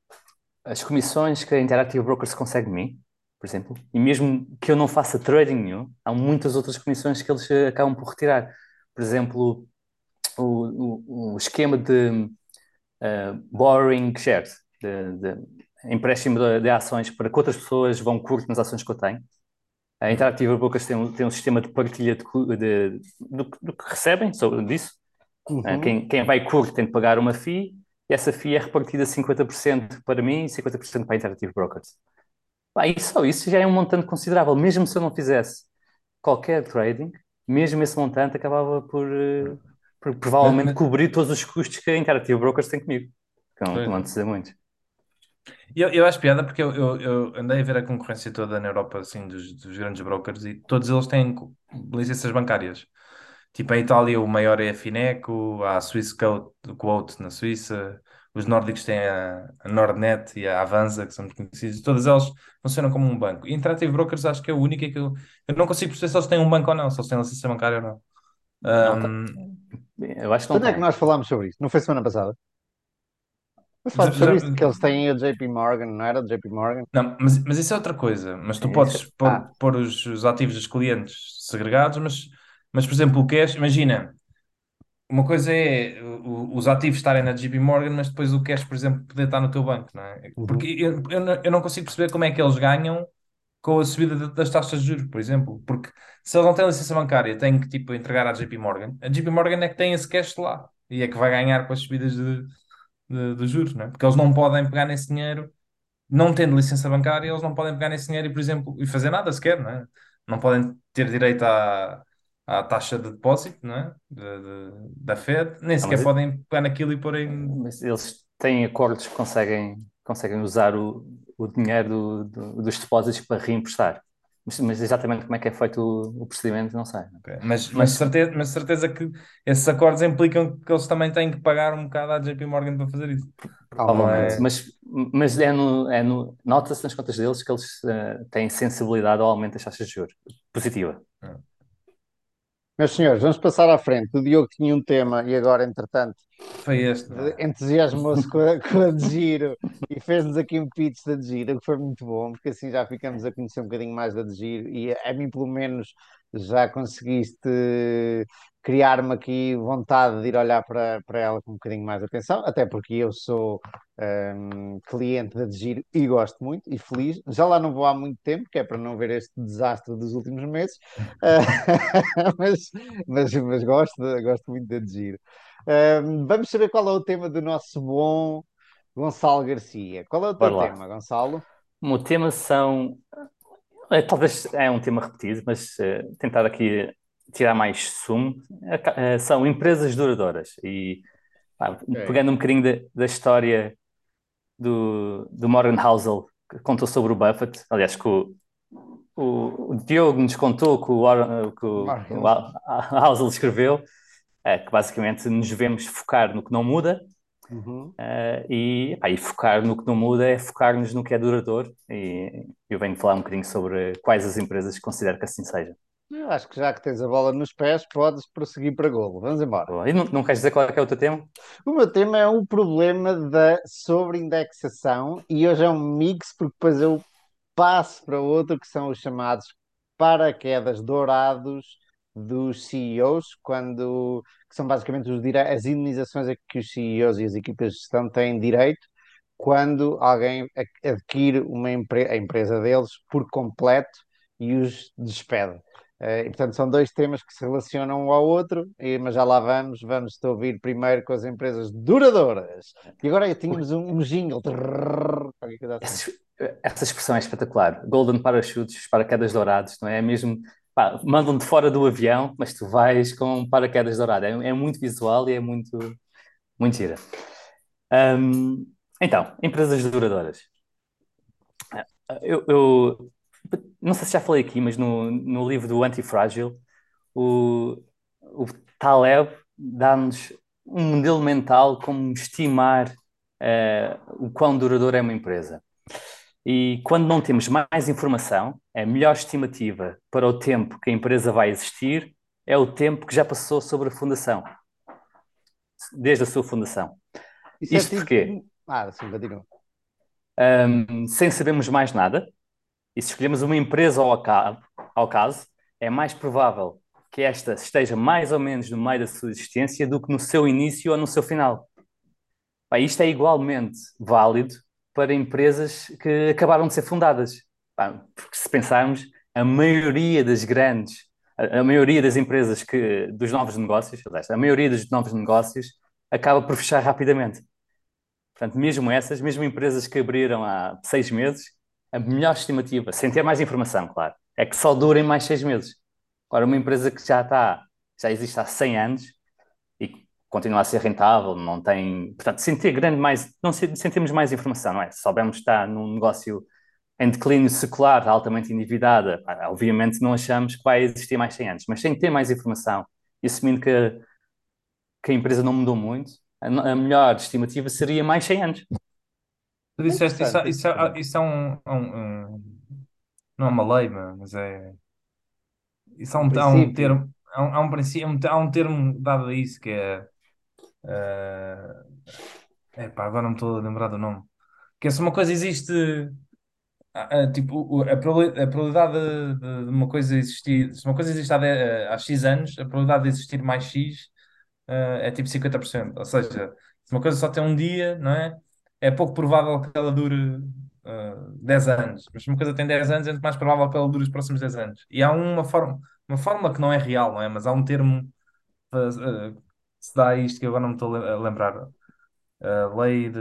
as comissões que a Interactive Brokers consegue de mim, por exemplo, e mesmo que eu não faça trading nenhum, há muitas outras comissões que eles uh, acabam por retirar. Por exemplo, o, o, o esquema de uh, borrowing shares, de, de empréstimo de, de ações para que outras pessoas vão curto nas ações que eu tenho. A Interactive Brokers tem um, tem um sistema de partilha de, do, que- do que recebem sobre disso. Uh, Uhum. Quem, quem vai curto tem de pagar uma e essa fee é repartida 50% para mim e 50% para a Interactive Brokers. Pá, e só isso já é um montante considerável. Mesmo se eu não fizesse qualquer trading, mesmo esse montante acabava por, eh, por Mas, provavelmente mas, cobrir todos os custos que a Interactive Brokers tem comigo. Que não, não muito. Eu, eu acho piada porque eu, eu, eu andei a ver a concorrência toda na Europa assim, dos, dos grandes brokers e todos eles têm licenças bancárias. Tipo, em Itália o maior é a Fineco, há a Swiss Quote, Quote na Suíça, os nórdicos têm a, a Nordnet e a Avanza, que são muito conhecidos, todas elas funcionam como um banco. E Interactive Brokers acho que é a única que eu, eu não consigo perceber se eles têm um banco ou não, se eles têm licença bancária ou não. Não, tá- Ahm, eu acho que não Quando é que nós falámos sobre isso? Não foi semana passada? Nós já- falámos sobre isso, que eles têm o JP Morgan, não era o JP Morgan? não, mas, mas isso é outra coisa. Mas tu Sim, podes pôr, Ah, pôr os, os ativos dos clientes segregados, mas, mas por exemplo, o cash, imagina. Uma coisa é os ativos estarem na JP Morgan, mas depois o cash, por exemplo, poder estar no teu banco, não é? Porque uhum. eu, eu, não, eu não consigo perceber como é que eles ganham com a subida das taxas de juros, por exemplo. Porque se eles não têm licença bancária, têm que tipo, entregar à JP Morgan. A JP Morgan é que tem esse cash lá e é que vai ganhar com as subidas de, de, de juros, não é? Porque eles não podem pegar nesse dinheiro, não tendo licença bancária, eles não podem pegar nesse dinheiro e, por exemplo, e fazer nada sequer, não é? Não podem ter direito à, à taxa de depósito, não é? De- de- da Fed, nem Ah, sequer mas, podem pegar naquilo e pôr em. mas eles têm acordos que conseguem, conseguem usar o, o dinheiro do- do- dos depósitos para reemprestar. Mas, mas exatamente como é que é feito o, o procedimento, não sei. Ok, Mas, mas, Mas- certeza, mas certeza que esses acordos implicam que eles também têm que pagar um bocado à JP Morgan para fazer isso. Provavelmente. é- Mas, mas é no, é no, nota-se nas contas deles que eles eh, têm sensibilidade ao aumento das taxas de juros. Positiva. Meus senhores, vamos passar à frente. O Diogo tinha um tema e agora, entretanto, Foi este. entusiasmou-se com a, <laughs> com a de Giro e fez-nos aqui um pitch da de Giro, o que foi muito bom, porque assim já ficamos a conhecer um bocadinho mais da de Giro e a, a mim, pelo menos, já conseguiste criar-me aqui vontade de ir olhar para, para ela com um bocadinho mais atenção, até porque eu sou hum, cliente da Giro e gosto muito e feliz. Já lá não vou há muito tempo, que é para não ver este desastre dos últimos meses, Ah, <laughs> mas, mas, mas gosto, gosto muito da Giro. Hum, vamos saber qual é o tema do nosso bom Gonçalo Garcia. Qual é o teu tema, Gonçalo? O tema são. eh, Talvez é um tema repetido, mas eh, tentar aqui tirar mais sumo. Eh, eh, são empresas duradouras. E pá, pegando um bocadinho da, da história do, do Morgan Housel, que contou sobre o Buffett, aliás, que o, o, o Diogo nos contou que o, Warren- que o, o <laughs> Housel escreveu, é, que basicamente nos devemos focar no que não muda. Uhum. Uh, e, pá, e focar no que não muda é focar-nos no que é duradouro. E eu venho falar um bocadinho sobre quais as empresas que considero que assim seja. Eu acho que já que tens a bola nos pés, podes prosseguir para golo. Vamos embora. E não, não queres dizer qual é que é o teu tema? O meu tema é um problema da sobreindexação e hoje é um mix, porque depois eu passo para outro que são os chamados paraquedas dourados dos CEOs, quando, que são basicamente os as indenizações a que os CEOs e as equipas de gestão têm direito quando alguém adquire uma empre- a empresa deles por completo e os despede. Eh, e, portanto, são dois temas que se relacionam um ao outro, e- mas já lá vamos. Vamos te ouvir primeiro com as empresas duradouras. E agora tínhamos um, um jingle. Trrr, assim. Essa, essa expressão é espetacular. Golden Parachutes, paraquedas dourados, não é? É mesmo. mandam-te fora do avião, mas tu vais com paraquedas dourados. É, é muito visual e é muito, muito gira. Hum, então, empresas duradouras. Eu, eu não sei se já falei aqui, mas no, no livro do Antifrágil, o, o Taleb dá-nos um modelo mental como estimar eh, o quão duradoura é uma empresa. E quando não temos mais informação, a melhor estimativa para o tempo que a empresa vai existir é o tempo que já passou sobre a fundação, desde a sua fundação. Isso é Isto tipo- porquê? Ah, sim, continua. Um, sem sabermos mais nada, e se escolhemos uma empresa ao, aca- ao caso, é mais provável que esta esteja mais ou menos no meio da sua existência do que no seu início ou no seu final. Pá, isto é igualmente válido para empresas que acabaram de ser fundadas. Pá, porque se pensarmos, a maioria das grandes, a, a maioria das empresas que, dos novos negócios, a maioria dos novos negócios acaba por fechar rapidamente. Portanto, mesmo essas, mesmo empresas que abriram há seis meses, a melhor estimativa, sem ter mais informação, claro, é que só durem mais seis meses. Agora, uma empresa que já está, já existe há 100 anos e continua a ser rentável, não tem, portanto, sem ter grande mais, não termos mais informação, não é? Se soubermos está num negócio em declínio secular, altamente endividada, obviamente não achamos que vai existir mais 100 anos, mas sem ter mais informação e assumindo que, que a empresa não mudou muito, a melhor estimativa seria mais 100 anos. Tu disseste, isso, Interessante, isso, interessante. isso é um, um- um- Não é uma lei, mas é. Isso é um, há um princípio. termo. Há um, há um princípio, há um- há um termo dado a isso que é. É epá, agora não me estou a lembrar do nome. Que é se uma coisa existe. ah, ah, tipo, o- a probabilidade, a probabilidade de, de- de uma coisa existir. Se uma coisa existe há, de- há X anos, a probabilidade de existir mais X ah, é tipo 50%. Ou seja, se uma coisa só tem um dia, não é? É pouco provável que ela dure ah, 10 anos. Mas se uma coisa tem 10 anos, é muito mais provável que ela dure os próximos 10 anos. E há uma forma, uma forma que não é real, não é? Mas há um termo ah, que se dá a isto que agora não me estou a le- a lembrar. A lei de.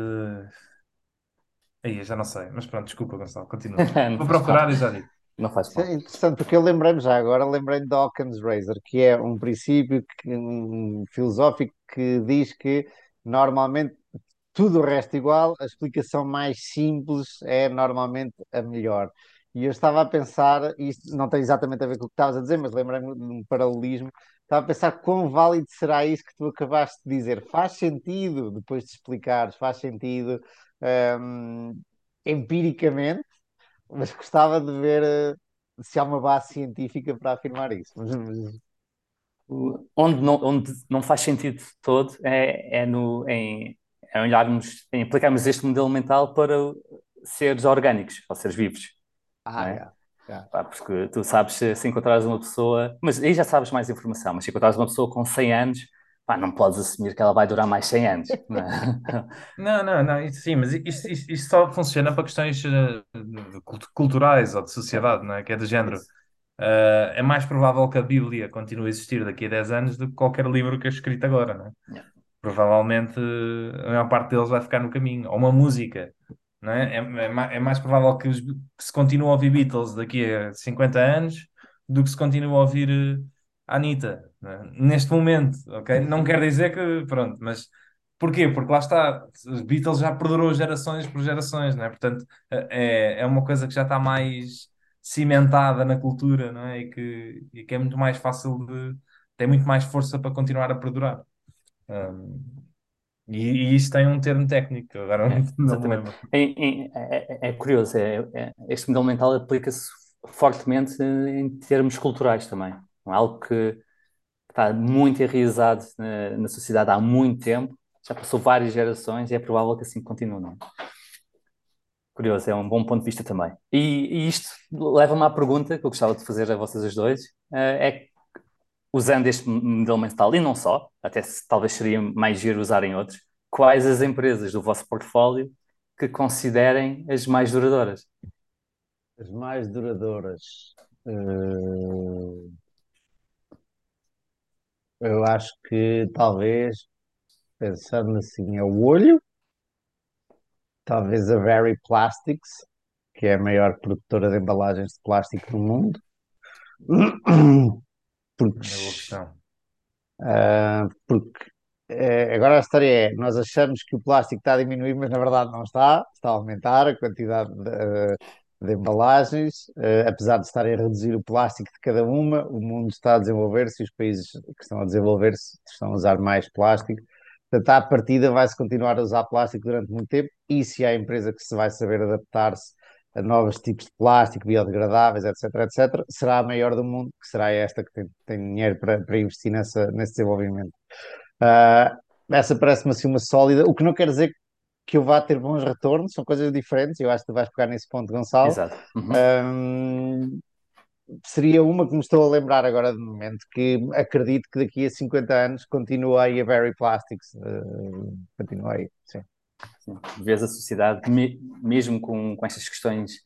Aí, eu já não sei. Mas pronto, desculpa, Gonçalo, continua. <laughs> Vou procurar e já digo. Não faz mal. é interessante, porque eu lembrei-me já agora, lembrei-me da Occam's Razor, que é um princípio que- um filosófico que diz que normalmente tudo o resto igual, a explicação mais simples é normalmente a melhor. E eu estava a pensar, isto não tem exatamente a ver com o que estavas a dizer, mas lembrei-me de um paralelismo. Estava a pensar quão válido será isso que tu acabaste de dizer. Faz sentido, depois de explicares, faz sentido hum, empiricamente, mas gostava de ver eh, se há uma base científica para afirmar isso. Onde não, onde não faz sentido todo é, é, no, em, olharmos, em aplicarmos este modelo mental para seres orgânicos, ou seres vivos, Ah, é? yeah, yeah. Pá, porque tu sabes se, encontrares uma pessoa, mas aí já sabes mais informação, mas se encontrares uma pessoa com 100 anos, pá, não podes assumir que ela vai durar mais 100 anos, <laughs> não é? Não, não, não, isso sim, mas isto, isto, isto só funciona para questões eh, de cult- culturais ou de sociedade, não é? Que é do género. Eh, é mais provável que a Bíblia continue a existir daqui a 10 anos do que qualquer livro que é escrito agora, não é? Yeah. Provavelmente eh, a maior parte deles vai ficar no caminho. Ou uma música, não é? É, é é mais provável que, os- que se continue a ouvir Beatles daqui a 50 anos do que se continue a ouvir eh, a Anitta, não é? Neste momento, ok? Não quer dizer que, pronto, mas porquê? Porque lá está, os Beatles já perdurou gerações por gerações, não é? Portanto, é, é uma coisa que já está mais cimentada na cultura, não é? E que, e que é muito mais fácil de, tem muito mais força para continuar a perdurar. Um, e, e isso tem um termo técnico, agora É, não me exatamente. lembro. Em- em- É, é- é curioso, é, é- este modelo mental aplica-se fortemente em termos culturais também. É algo que está muito enraizado na, na sociedade há muito tempo, já passou várias gerações e é provável que assim continue, não é? Curioso, é um bom ponto de vista também. E, e isto leva-me à pergunta que eu gostava de fazer a vocês os dois, eh, é usando este modelo mental e não só, até se, talvez seria mais giro usar em outros, quais as empresas do vosso portfólio que considerem as mais duradouras? As mais duradouras. eh, eu acho que talvez, pensando assim, é o olho, talvez a Very Plastics, que é a maior produtora de embalagens de plástico do mundo. <clears throat> Porque, ah, porque eh, agora a história é, nós achamos que o plástico está a diminuir, mas na verdade não está, está a aumentar a quantidade de, de embalagens, eh, apesar de estarem a reduzir o plástico de cada uma, o mundo está a desenvolver-se e os países que estão a desenvolver-se estão a usar mais plástico. Portanto, à partida vai-se continuar a usar plástico durante muito tempo e se há empresa que se vai saber adaptar-se novos tipos de plástico, biodegradáveis, etc, etc, será a maior do mundo, que será esta que tem, tem dinheiro para, para investir nessa, nesse desenvolvimento. Ah, essa parece-me assim uma sólida, o que não quer dizer que eu vá ter bons retornos, são coisas diferentes, eu acho que tu vais pegar nesse ponto, Gonçalo. Exato. Uhum. Ahm, seria uma que me estou a lembrar agora de momento, que acredito que daqui a 50 anos continua aí a Very Plastics. ah, continua aí, sim. Vês a sociedade, me- mesmo com, com estas questões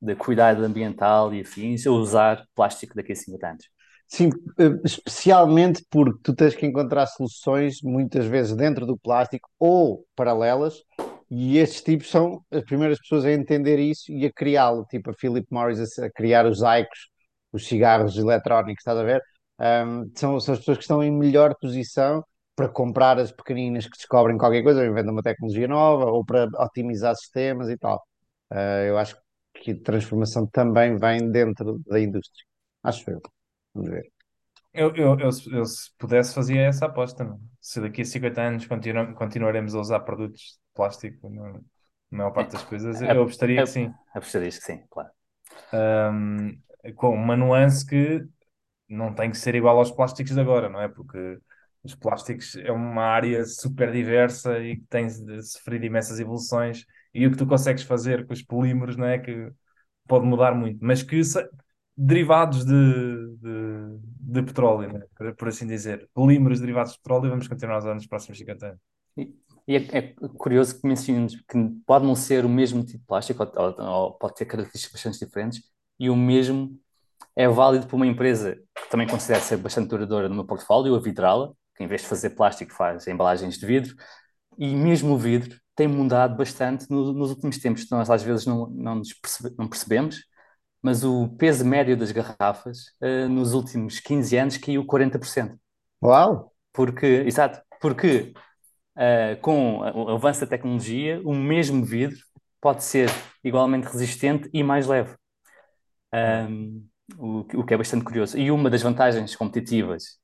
de cuidado ambiental e afins, a usar plástico daqui a 50 anos. Sim, eh, especialmente porque tu tens que encontrar soluções muitas vezes dentro do plástico ou paralelas, e estes tipos são as primeiras pessoas a entender isso e a criá-lo, tipo a Philip Morris a, criar os Icos, os cigarros eletrónicos, estás a ver? Ahm, são, são as pessoas que estão em melhor posição para comprar as pequeninas que descobrem qualquer coisa ou inventam uma tecnologia nova ou para otimizar sistemas e tal. Ah, eu acho que a transformação também vem dentro da indústria. Acho eu. Vamos ver. Eu, eu, eu, se eu se pudesse fazia essa aposta, não? Se daqui a 50 anos continu, continuaremos a usar produtos de plástico na maior parte das coisas, eu apostaria que sim. Apostarias que sim, claro. Ahm, com uma nuance que não tem que ser igual aos plásticos de agora, não é? Porque os plásticos é uma área super diversa e que tem sofrer imensas evoluções e o que tu consegues fazer com os polímeros, não é? Que pode mudar muito, mas que derivados de, de, de petróleo, né? Por, assim dizer, polímeros derivados de petróleo, vamos continuar a usar nos próximos 50 anos. E, e é, é curioso que menciones que pode não ser o mesmo tipo de plástico, ou, ou- ou pode ter características bastante diferentes, e o mesmo é válido para uma empresa que também considero ser bastante duradoura no meu portfólio, a Vidrala, que em vez de fazer plástico faz embalagens de vidro, e mesmo o vidro tem mudado bastante no- nos últimos tempos. Nós às vezes não, não, percebe- não percebemos, mas o peso médio das garrafas eh, nos últimos 15 anos caiu 40%. Uau! Porque, exato, porque uh, com o avanço da tecnologia, o mesmo vidro pode ser igualmente resistente e mais leve. Um, o, o, que é bastante curioso. E uma das vantagens competitivas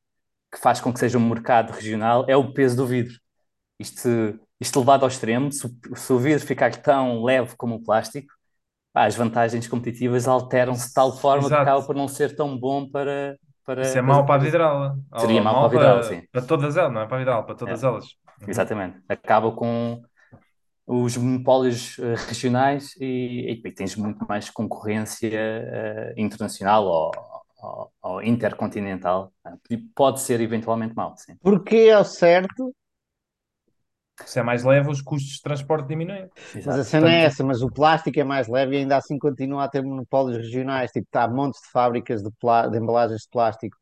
que faz com que seja um mercado regional é o peso do vidro. Isto, isto levado ao extremo, se, se o vidro ficar tão leve como o plástico, as vantagens competitivas alteram-se de tal forma Exato. que acaba por não ser tão bom para. para Isso é mau para a vidrala. Seria mau para a vidrala, sim. Para todas elas, não é para a vidrala, para todas é. elas. Exatamente. Acaba com os monopólios uh, regionais e, e, tens muito mais concorrência uh, internacional ou, ou, ou intercontinental. Pode ser eventualmente mau, sim. Porque ao certo se é mais leve, os custos de transporte diminuem. Mas a cena é essa, mas o plástico é mais leve e ainda assim continua a ter monopólios regionais. Tipo, está montes de fábricas de, de embalagens de plástico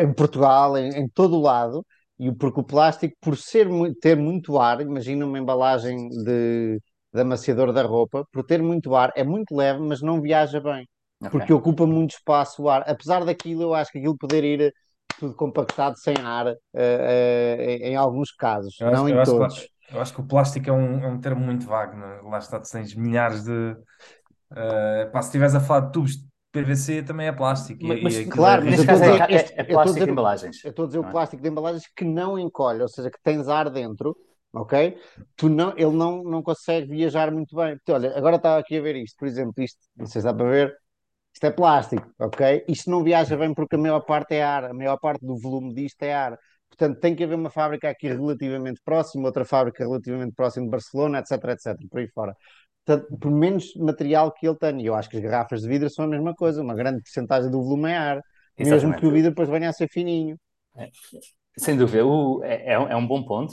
em Portugal, em, em todo o lado, e porque o plástico, por ser, ter muito ar, imagina uma embalagem de, de amaciador da roupa, por ter muito ar, é muito leve, mas não viaja bem. Okay. Porque ocupa muito espaço o ar. Apesar daquilo, eu acho que aquilo poder ir tudo compactado sem ar uh, uh, em alguns casos, eu não acho, em todos. Que, eu acho que o plástico é um, é um termo muito vago, né? lá está, tens milhares de. Uh, pá, se estiveres a falar de tubos de PVC, também é plástico. Mas, mas é claro, mas é, é, é, plástico de embalagens. Eu estou a dizer o plástico de embalagens que não encolhe, ou seja, que tens ar dentro, ok? Tu não, ele não, não consegue viajar muito bem. Porque, olha, agora estava aqui a ver isto, por exemplo, isto, não sei se dá para ver, isto é plástico, ok? Isto não viaja bem porque a maior parte é ar, a maior parte do volume disto é ar. Portanto, tem que haver uma fábrica aqui relativamente próxima, outra fábrica relativamente próxima de Barcelona, etc, etc, por aí fora. Portanto, por menos material que ele tenha. Eu acho que as garrafas de vidro são a mesma coisa, uma grande porcentagem do volume é ar, Exatamente. mesmo que o vidro depois venha a ser fininho. É, sem dúvida, o, é, é, um, é um bom ponto.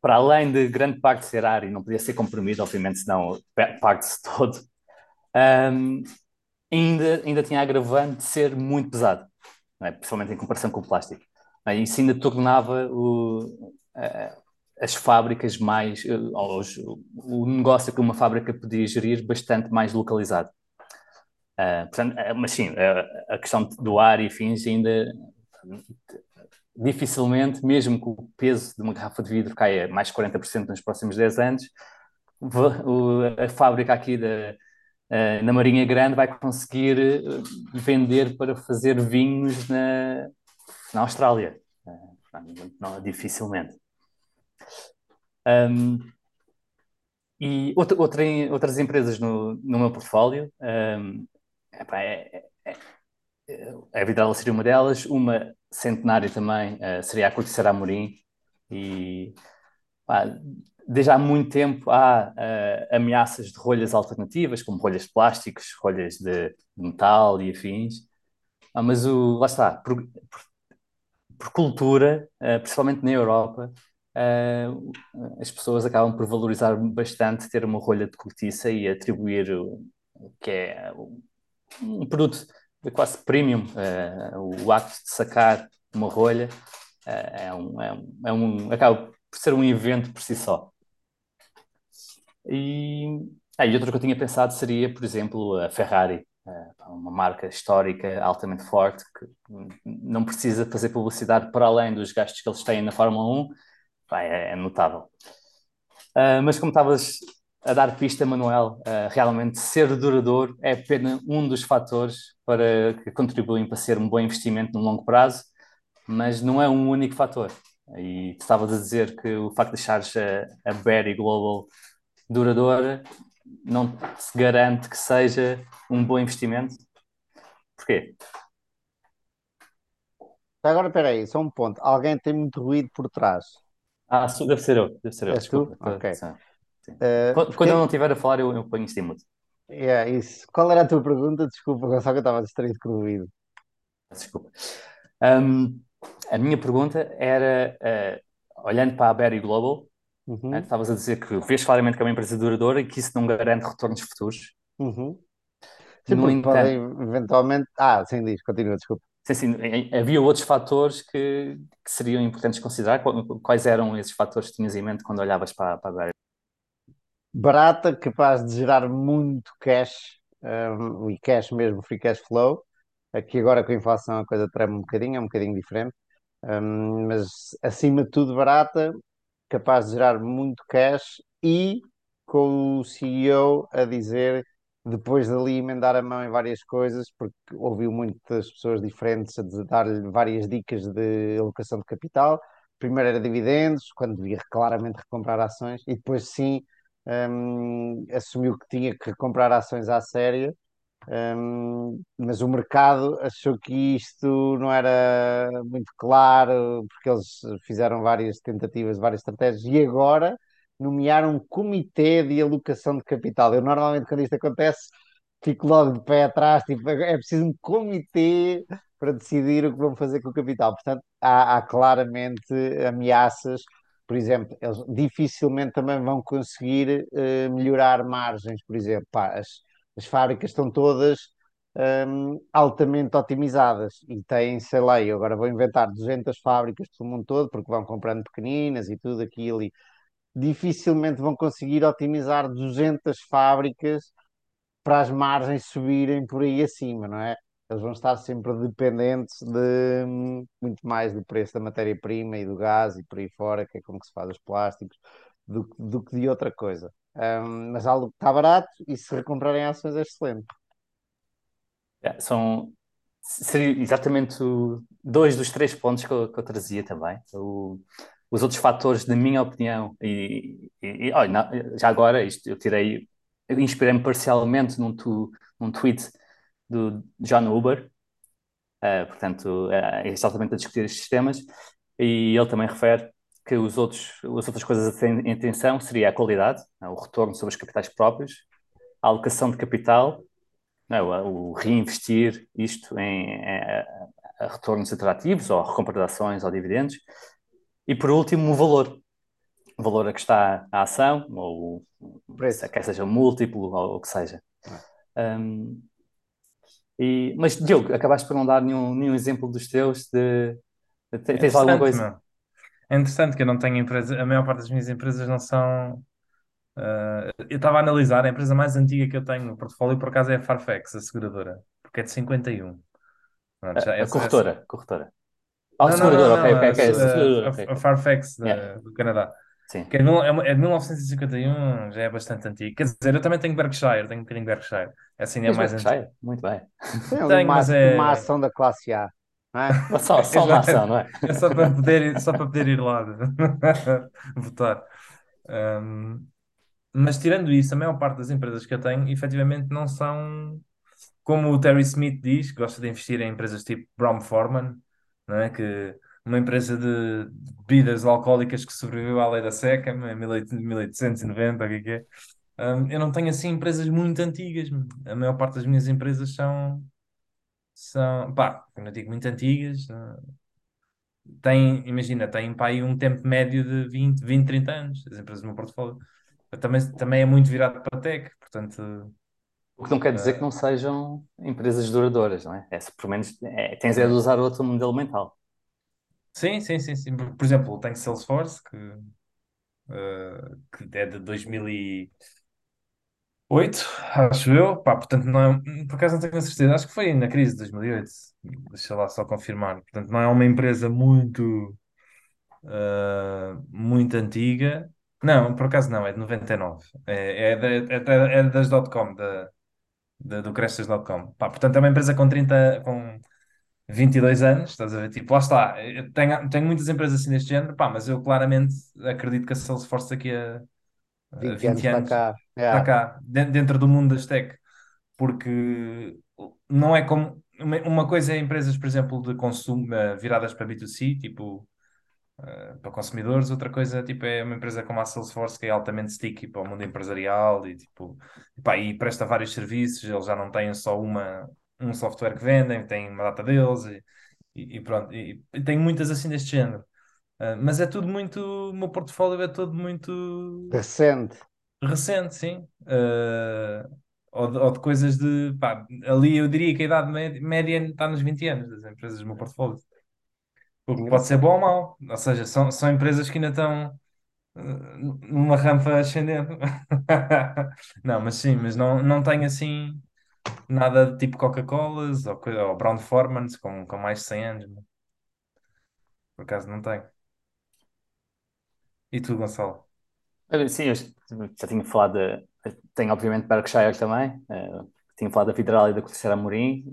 Para além de grande parte ser ar e não podia ser comprimido, obviamente, senão parte-se todo. Um, ainda, ainda tinha agravante de ser muito pesado, é? principalmente em comparação com o plástico. É? Isso ainda tornava o, as fábricas mais. Os, o negócio que uma fábrica podia gerir bastante mais localizado. Uh, portanto, é, mas sim, a, a, questão do ar e fins ainda dificilmente, mesmo que o peso de uma garrafa de vidro caia mais 40% nos próximos 10 anos, a fábrica aqui da, na Marinha Grande vai conseguir eh, vender para fazer vinhos na, na Austrália. Uh, não, dificilmente. Um, e outra, outra, outras empresas no, no meu portfólio, um, é, é, é, a Vidrala seria uma delas, uma centenária também uh, seria a Corticeira Amorim, e pá, desde há muito tempo há uh, ameaças de rolhas alternativas, como rolhas de plásticos, rolhas de, metal e afins. Ah, mas o, lá está, por, por, por cultura, uh, principalmente na Europa, uh, as pessoas acabam por valorizar bastante ter uma rolha de cortiça e atribuir o que é um produto quase premium, o acto de sacar uma rolha é um, é um, é um, acaba por ser um evento por si só. E, ah, e outra que eu tinha pensado seria, por exemplo, a Ferrari, eh, uma marca histórica altamente forte que não precisa fazer publicidade para além dos gastos que eles têm na Fórmula 1, é, é notável. Uh, mas como estavas a dar pista, Manuel, uh, realmente ser duradouro é apenas um dos fatores para que contribuem para ser um bom investimento no longo prazo, mas não é um único fator. E estavas a dizer que o facto de deixares a, a Berry Global duradoura, não se garante que seja um bom investimento. Porquê? Agora, espera aí, só um ponto. Alguém tem muito ruído por trás. Ah, deve ser eu. Deve ser eu. És tu? Ok. Uh, quando, eu não estiver a falar, eu, eu ponho isto em mute. É, isso. Qual era a tua pergunta? Desculpa, só que eu estava distraído com o ruído. Desculpa. Um, a minha pergunta era, uh, olhando para a Berry Global, Uhum. Né? Estavas a dizer que vês claramente que é uma empresa duradoura e que isso não garante retornos futuros. Uhum. Sim, no entanto, podem eventualmente. Ah, sim, diz, continua, desculpa. Sim, sim, havia outros fatores que, que, seriam importantes considerar. Quais eram esses fatores que tinhas em mente quando olhavas para, para a Barry? Barata, capaz de gerar muito cash, um, e cash mesmo, free cash flow. Aqui agora com a inflação a coisa treme um bocadinho, é um bocadinho diferente. Um, mas acima de tudo barata, capaz de gerar muito cash e com o CEO a dizer, depois dali emendar a mão em várias coisas, porque ouviu muitas pessoas diferentes a dar-lhe várias dicas de alocação de capital. Primeiro era dividendos, quando devia claramente recomprar ações, e depois sim, hum, assumiu que tinha que recomprar ações à séria um, mas o mercado achou que isto não era muito claro, porque eles fizeram várias tentativas, várias estratégias, e agora nomearam um comitê de alocação de capital. Eu normalmente, quando isto acontece, fico logo de pé atrás, tipo, é preciso um comitê para decidir o que vão fazer com o capital. Portanto, há, há claramente ameaças. Por exemplo, eles dificilmente também vão conseguir uh, melhorar margens, por exemplo. Pá, as, as fábricas estão todas um, altamente otimizadas e têm, sei lá, eu agora vou inventar 200 fábricas pelo mundo todo, porque vão comprando pequeninas e tudo aquilo e dificilmente vão conseguir otimizar 200 fábricas para as margens subirem por aí acima, não é? Eles vão estar sempre dependentes de hum, muito mais do preço da matéria-prima e do gás e por aí fora, que é como que se faz os plásticos, do, do que de outra coisa. Um, mas algo que está barato e se recomprarem ações é excelente. É, são seria exatamente dois dos três pontos que eu, que eu trazia também. O- os outros fatores, na minha opinião, e, e- e, olha, na- já agora isto eu tirei, inspirei-me parcialmente num, tu- num tweet do John Uber, eh, portanto, é exatamente a discutir estes temas, e ele também refere que os outros, as outras coisas a ter em atenção seria a qualidade, né, o retorno sobre os capitais próprios, a alocação de capital, né, o, o reinvestir isto em, a retornos atrativos, ou recompra de ações ou dividendos, e por último o valor, o valor a que está a ação, ou Preço. quer seja múltiplo, ou o que seja. Um, e, mas Diogo, acabaste por não dar nenhum, nenhum exemplo dos teus de, de- É tens alguma interessante, coisa? meu. É interessante que eu não tenho empresa, a maior parte das minhas empresas não são. ah, eu estava a analisar, a empresa mais antiga que eu tenho no portfólio, por acaso, é a Farfetch, a seguradora, porque é de 51. Pronto, já A, a essa, essa... corretora, corretora. Ah, Não, não, não, não, ok, a, ok, a, ok. a, a Farfetch Yeah, do Canadá, sim. que é de, mil- é uma- é de 1951, já é bastante antiga. Quer dizer, eu também tenho Berkshire, tenho um bocadinho de Berkshire, essa ainda é mais antiga. Berkshire? Muito bem. Tem Tenho, uma, mas uma é. ação da classe A, é? Só, só ação, não é? É só para poder, ir- só para poder ir lá <laughs> votar. Um, mas tirando isso, a maior parte das empresas que eu tenho, efetivamente, não são como o Terry Smith diz, que gosta de investir em empresas tipo Brown-Forman, não é? Que uma empresa de bebidas alcoólicas que sobreviveu à lei da seca em 1890, o que é que é? Um, eu não tenho assim empresas muito antigas. A maior parte das minhas empresas são, são, pá, eu não digo muito antigas, tem, imagina, tem para aí um tempo médio de 20, 20, 30 anos, as empresas do meu portfólio. Eu também, também é muito virado para tech, portanto, O que não quer dizer que eh, não sejam empresas duradouras, não é? É, se pelo menos é, tens é de usar outro modelo mental. sim, sim, sim, sim. Por exemplo, tenho Salesforce, que, eh, que é de 2008, acho eu, pá, portanto, não é, por acaso não tenho a certeza, acho que foi na crise de 2008, deixa lá só confirmar. Portanto, não é uma empresa muito, eh, muito antiga. Não, por acaso não, é de 99. É, é, da- é, da- é das dot-com, da, do Crestas.com. Pá, portanto, é uma empresa com 30, com 22 anos, estás a ver? Tipo, lá está. Tenho, tenho muitas empresas assim deste género, pá, mas eu claramente acredito que a Salesforce daqui a, a 20 anos 20 para cá. É, cá, de- dentro do mundo das tech, porque não é como. Uma coisa é empresas, por exemplo, de consumo eh, viradas para B2C, tipo eh, para consumidores, outra coisa tipo, é uma empresa como a Salesforce que é altamente sticky para o mundo empresarial e, tipo, epá, e presta vários serviços, eles já não têm só uma, um software que vendem, têm uma data deles e, e- e pronto, e, e tem muitas assim deste género. Eh, mas é tudo muito, o meu portfólio é todo muito recente. recente, sim. Eh, ou, de, ou de coisas de, pá, ali eu diria que a idade média, está nos 20 anos das empresas do meu portfólio. O que pode ser bom ou mau. Ou seja, são, são empresas que ainda estão eh, numa rampa ascendente. <laughs> Não, mas sim, mas não, não tenho assim nada de tipo Coca-Colas ou, ou Brown-Formans com, com mais de 100 anos. Por acaso não tenho. E tu, Gonçalo? Sim, eu já tinha falado, de, tenho obviamente Berkshire também, eh, tinha falado da Vidrala e da Coliseira Amorim,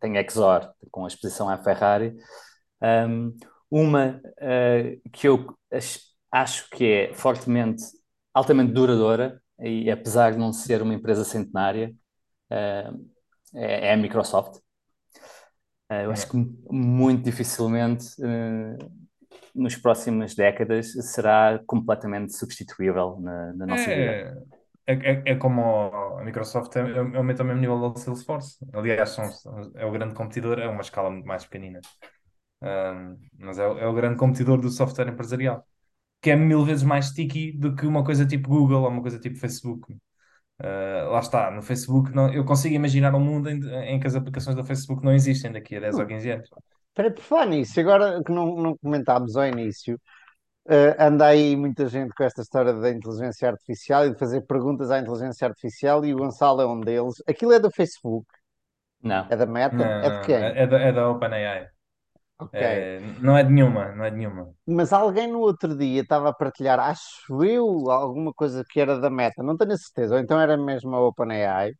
tenho Exor com a exposição à Ferrari. Um, uma eh, que eu ach- acho que é fortemente, altamente duradoura, e apesar de não ser uma empresa centenária, eh, é, é a Microsoft. Eh, eu acho É, que muito dificilmente, eh, nas próximas décadas, será completamente substituível na, na nossa vida. é, é, é é como a Microsoft é, é, aumenta ao mesmo nível da Salesforce. Aliás, são, é o grande competidor, é uma escala muito mais pequenina. Um, mas é, o- é o grande competidor do software empresarial, que é mil vezes mais sticky do que uma coisa tipo Google ou uma coisa tipo Facebook. Uh, lá está, no Facebook não, eu consigo imaginar um mundo em, em que as aplicações do Facebook não existem daqui a 10 ou Hum, 15 anos. Espera, por falar nisso, agora que não, não comentámos ao início, eh, anda aí muita gente com esta história da inteligência artificial e de fazer perguntas à inteligência artificial e o Gonçalo é um deles. Aquilo é do Facebook, é Não. da Meta, Não, é de quem? é, é da, é da OpenAI. Ok. É, não é de nenhuma, não é de nenhuma. Mas alguém no outro dia estava a partilhar, acho eu, alguma coisa que era da Meta, não tenho a certeza, ou então era mesmo a OpenAI,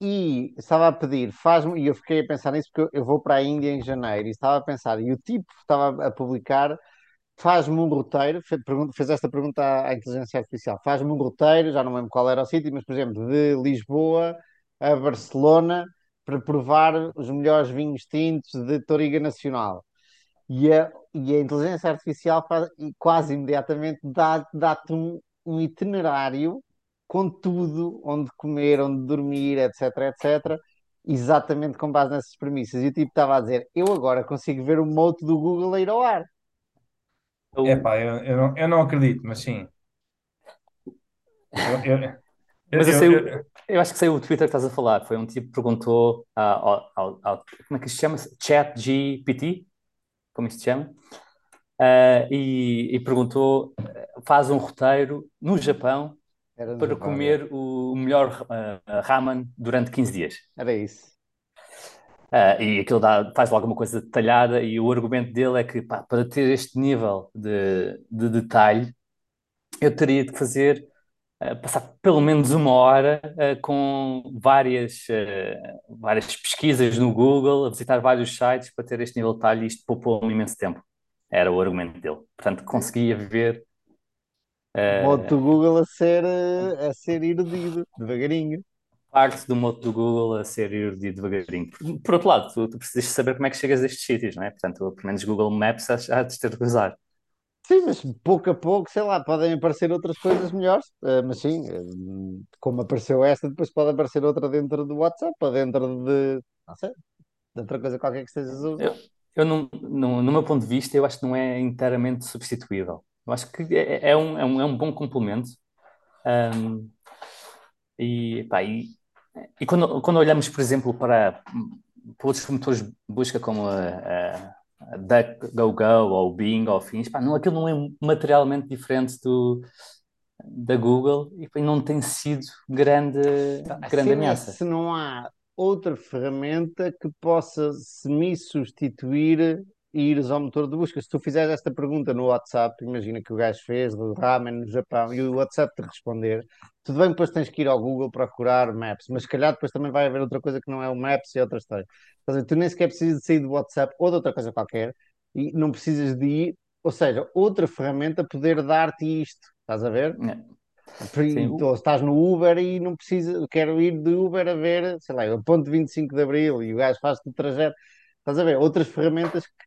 e estava a pedir, faz-me, e eu fiquei a pensar nisso porque eu, vou para a Índia em janeiro, e estava a pensar, e o tipo estava a publicar, faz-me um roteiro, fez esta pergunta à, inteligência artificial, faz-me um roteiro, já não lembro qual era o sítio, mas por exemplo, de Lisboa a Barcelona, para provar os melhores vinhos tintos de Toriga Nacional. E a, e a inteligência artificial faz, quase imediatamente dá, dá-te um, um itinerário com tudo, onde comer, onde dormir, etc, etc, exatamente com base nessas premissas. E o tipo estava a dizer, eu agora consigo ver o mote do Google a ir ao ar. Eu, Epá, eu, eu, não, eu não acredito, mas sim. Eu, eu, mas eu sei, eu- o- eu- eu acho que sei o Twitter que estás a falar. Foi um tipo que perguntou ao, ao- ao- como é que isto se chama? ChatGPT, como isto se chama? Ah, e, e perguntou, eh, faz um roteiro no Japão Era para comer o melhor ah, ramen durante 15 dias. Era isso. Ah, e aquilo dá, faz logo uma coisa detalhada e o argumento dele é que pá, para ter este nível de, de detalhe eu teria de fazer eh, passar pelo menos uma hora eh, com várias, várias pesquisas no Google, a visitar vários sites para ter este nível de detalhe e isto poupou-me imenso tempo. Era o argumento dele. Portanto, conseguia ver. Eh, do Google a ser, eh, a ser erudido, devagarinho. parte do moto do Google a ser erudito devagarinho. Por, outro lado, tu, tu precisas saber como é que chegas a estes sítios, não é? Portanto, pelo menos Google Maps há há de ter de usar. Sim, mas pouco a pouco, sei lá, podem aparecer outras coisas melhores. Eh, mas sim, como apareceu esta, depois pode aparecer outra dentro do WhatsApp, ou dentro de, não sei, de outra coisa qualquer que estejas a usar. Eu, eu não, não- no meu ponto de vista, eu acho que não é inteiramente substituível. Eu acho que é, é um, é um, é um bom complemento. Ahm, e, pá, e, e quando, quando olhamos, por exemplo, para, para outros motores de busca como a, a, a DuckDuckGo ou o Bing ou afins, pá, não, aquilo não é materialmente diferente do, da Google e pá, não tem sido grande, A grande é ameaça. se não há outra ferramenta que possa semi-substituir e ires ao motor de busca. Se tu fizeres esta pergunta no WhatsApp, imagina que o gajo fez do ramen no Japão e o WhatsApp te responder, tudo bem, depois tens que ir ao Google procurar Maps, mas se calhar depois também vai haver outra coisa que não é o Maps e outra história. Tu nem sequer precisas de sair do WhatsApp ou de outra coisa qualquer e não precisas de ir, ou seja, outra ferramenta poder dar-te isto. Estás a ver? É, Sim, Ou estás no Uber e não precisa, quero ir de Uber a ver, sei lá, o ponto 25 de Abril e o gajo faz-te o trajeto. Estás a ver? Outras ferramentas que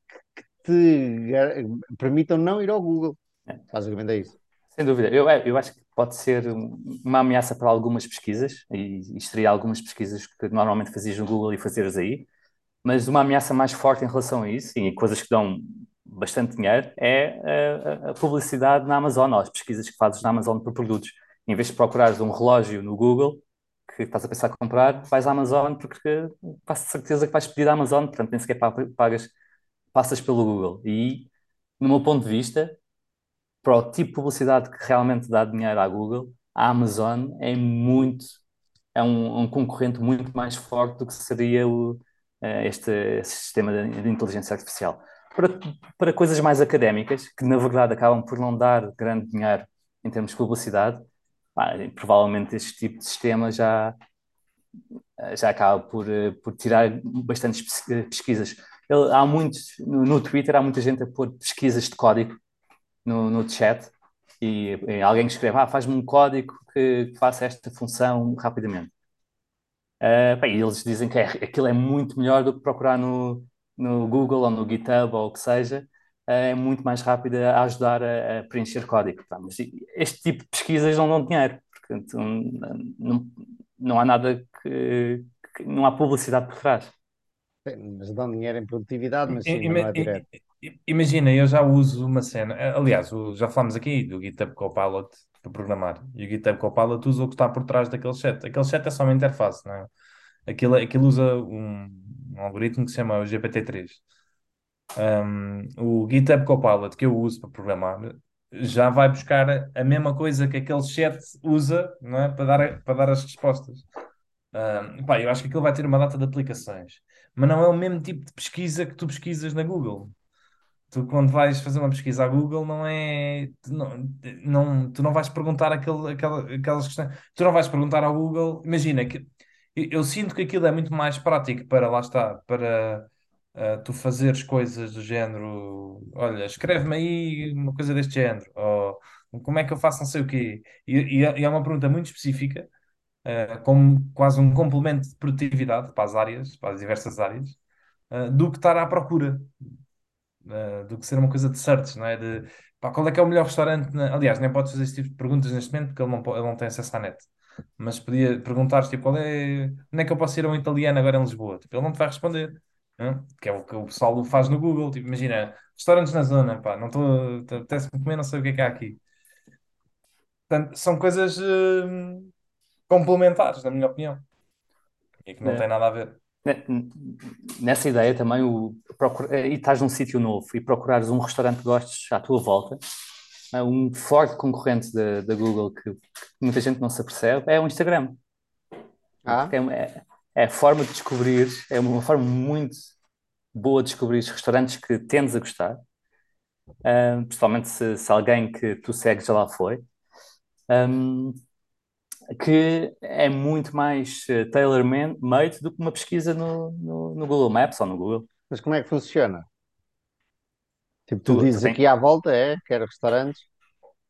te permitam não ir ao Google. é. Basicamente é isso. Sem dúvida. Eu, eu acho que pode ser um- uma ameaça para algumas pesquisas, e seria algumas pesquisas que normalmente fazias no Google e fazeres aí, mas uma ameaça mais forte em relação a isso, e coisas que dão bastante dinheiro, é a, a- publicidade na Amazon, ou as pesquisas que fazes na Amazon por produtos. Em vez de procurares um relógio no Google, que estás a pensar em comprar, vais à Amazon porque quase certeza que vais pedir à Amazon, portanto nem sequer pa- pagas, passas pelo Google. E, no meu ponto de vista, para o tipo de publicidade que realmente dá dinheiro à Google, a Amazon é muito, é um, um concorrente muito mais forte do que seria o, eh, este, sistema de, inteligência artificial. para, para coisas mais académicas, que na verdade acabam por não dar grande dinheiro em termos de publicidade, pá, provavelmente este tipo de sistema já, já acaba por, eh, por tirar bastantes pesquisas. Ele, há muitos, no, no, Twitter há muita gente a pôr pesquisas de código no, no chat e, e alguém escreve, ah, faz-me um código que, faça esta função rapidamente. Uh, bem, eles dizem que é, aquilo é muito melhor do que procurar no, no Google ou no GitHub ou o que seja, uh, é muito mais rápido a ajudar a, a preencher código. Tá? Mas este tipo de pesquisas não dão dinheiro, não, não há nada que, que, não há publicidade por trás. Mas dão dinheiro em produtividade, mas sim, não é direto. Imagina, eu já uso uma cena, aliás, já falamos aqui do GitHub Copilot para programar, e o GitHub Copilot usa o que está por trás daquele chat. Aquele chat é só uma interface, não é? Aquilo, aquilo usa um, um algoritmo que se chama o GPT-3. Um, o GitHub Copilot que eu uso para programar já vai buscar a mesma coisa que aquele chat usa não é? para, dar, para dar as respostas. Um, pá, eu acho que aquilo vai ter uma data de aplicações, mas não é o mesmo tipo de pesquisa que tu pesquisas na Google. Tu, quando vais fazer uma pesquisa à Google, não é. Tu não, não, tu não vais perguntar aquele, aquela, aquelas questões. Tu não vais perguntar ao Google. Imagina que eu, sinto que aquilo é muito mais prático para lá está, para uh, tu fazeres coisas do género. Olha, escreve-me aí uma coisa deste género. Ou como é que eu faço não sei o quê. E, e, é, e é uma pergunta muito específica, uh, como quase um complemento de produtividade para as áreas, para as diversas áreas, uh, do que estar à procura uh, do que ser uma coisa de certos, não é? De pá, qual é que é o melhor restaurante? Na... Aliás, nem podes fazer esse tipo de perguntas neste momento porque ele não, ele não tem acesso à net. Mas podia perguntar tipo, qual é, onde é que eu posso ir a um italiano agora em Lisboa? Tipo, ele não te vai responder. Não? Que é o que o pessoal faz no Google. Tipo, imagina, restaurantes na zona, pá, não estou, apetece-me comer, não sei o que é que há aqui. Portanto, são coisas uh, complementares, na minha opinião. E que não é. tem nada a ver. Nessa ideia também, o, procura, e estás num sítio novo e procurares um restaurante que gostes à tua volta, é um forte concorrente da, da Google que, que, muita gente não se apercebe é o Instagram. Ah. É, é, é, a forma de descobrir, é uma forma muito boa de descobrir restaurantes que tendes a gostar, uh, principalmente se, se, alguém que tu segues já lá foi. Um, que é muito mais eh, tailor-made do que uma pesquisa no, no, no, Google Maps ou no Google. Mas como é que funciona? Tipo, tu, tu dizes aqui à volta, é? Quero restaurantes?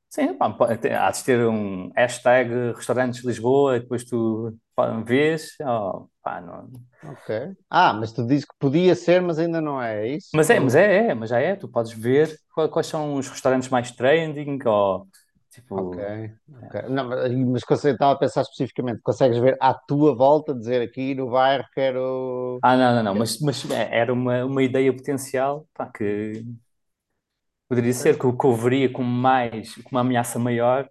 Sim, pá, há de ter um hashtag restaurantes Lisboa e depois tu vês. Oh, pá, não... Ok. Ah, mas tu dizes que podia ser, mas ainda não é, é isso? Mas é, mas é, é, mas já é. Tu podes ver quais são os restaurantes mais trending ou Tipo, ok, ok. Não, mas, mas estava a pensar especificamente, consegues ver à tua volta, dizer aqui no bairro quero. Ah, não, não, não, mas, mas é, era uma, uma ideia potencial pá, que poderia ser que, que eu veria como mais, com uma ameaça maior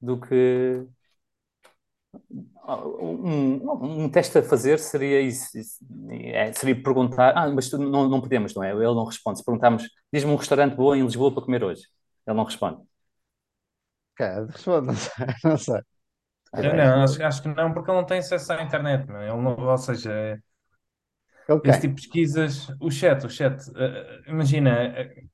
do que um, um teste a fazer seria isso, é, seria perguntar, ah, mas não, não podemos, não é? Ele não responde. Se perguntarmos, diz-me um restaurante bom em Lisboa para comer hoje, ele não responde. Cara, <laughs> responde, não sei. Não sei. Eu não, acho, acho que não, porque ele não tem acesso à internet, não é? Ele não, ou seja, é- Okay. esse tipo de pesquisas, o chat, o chat, eh, imagina, eh,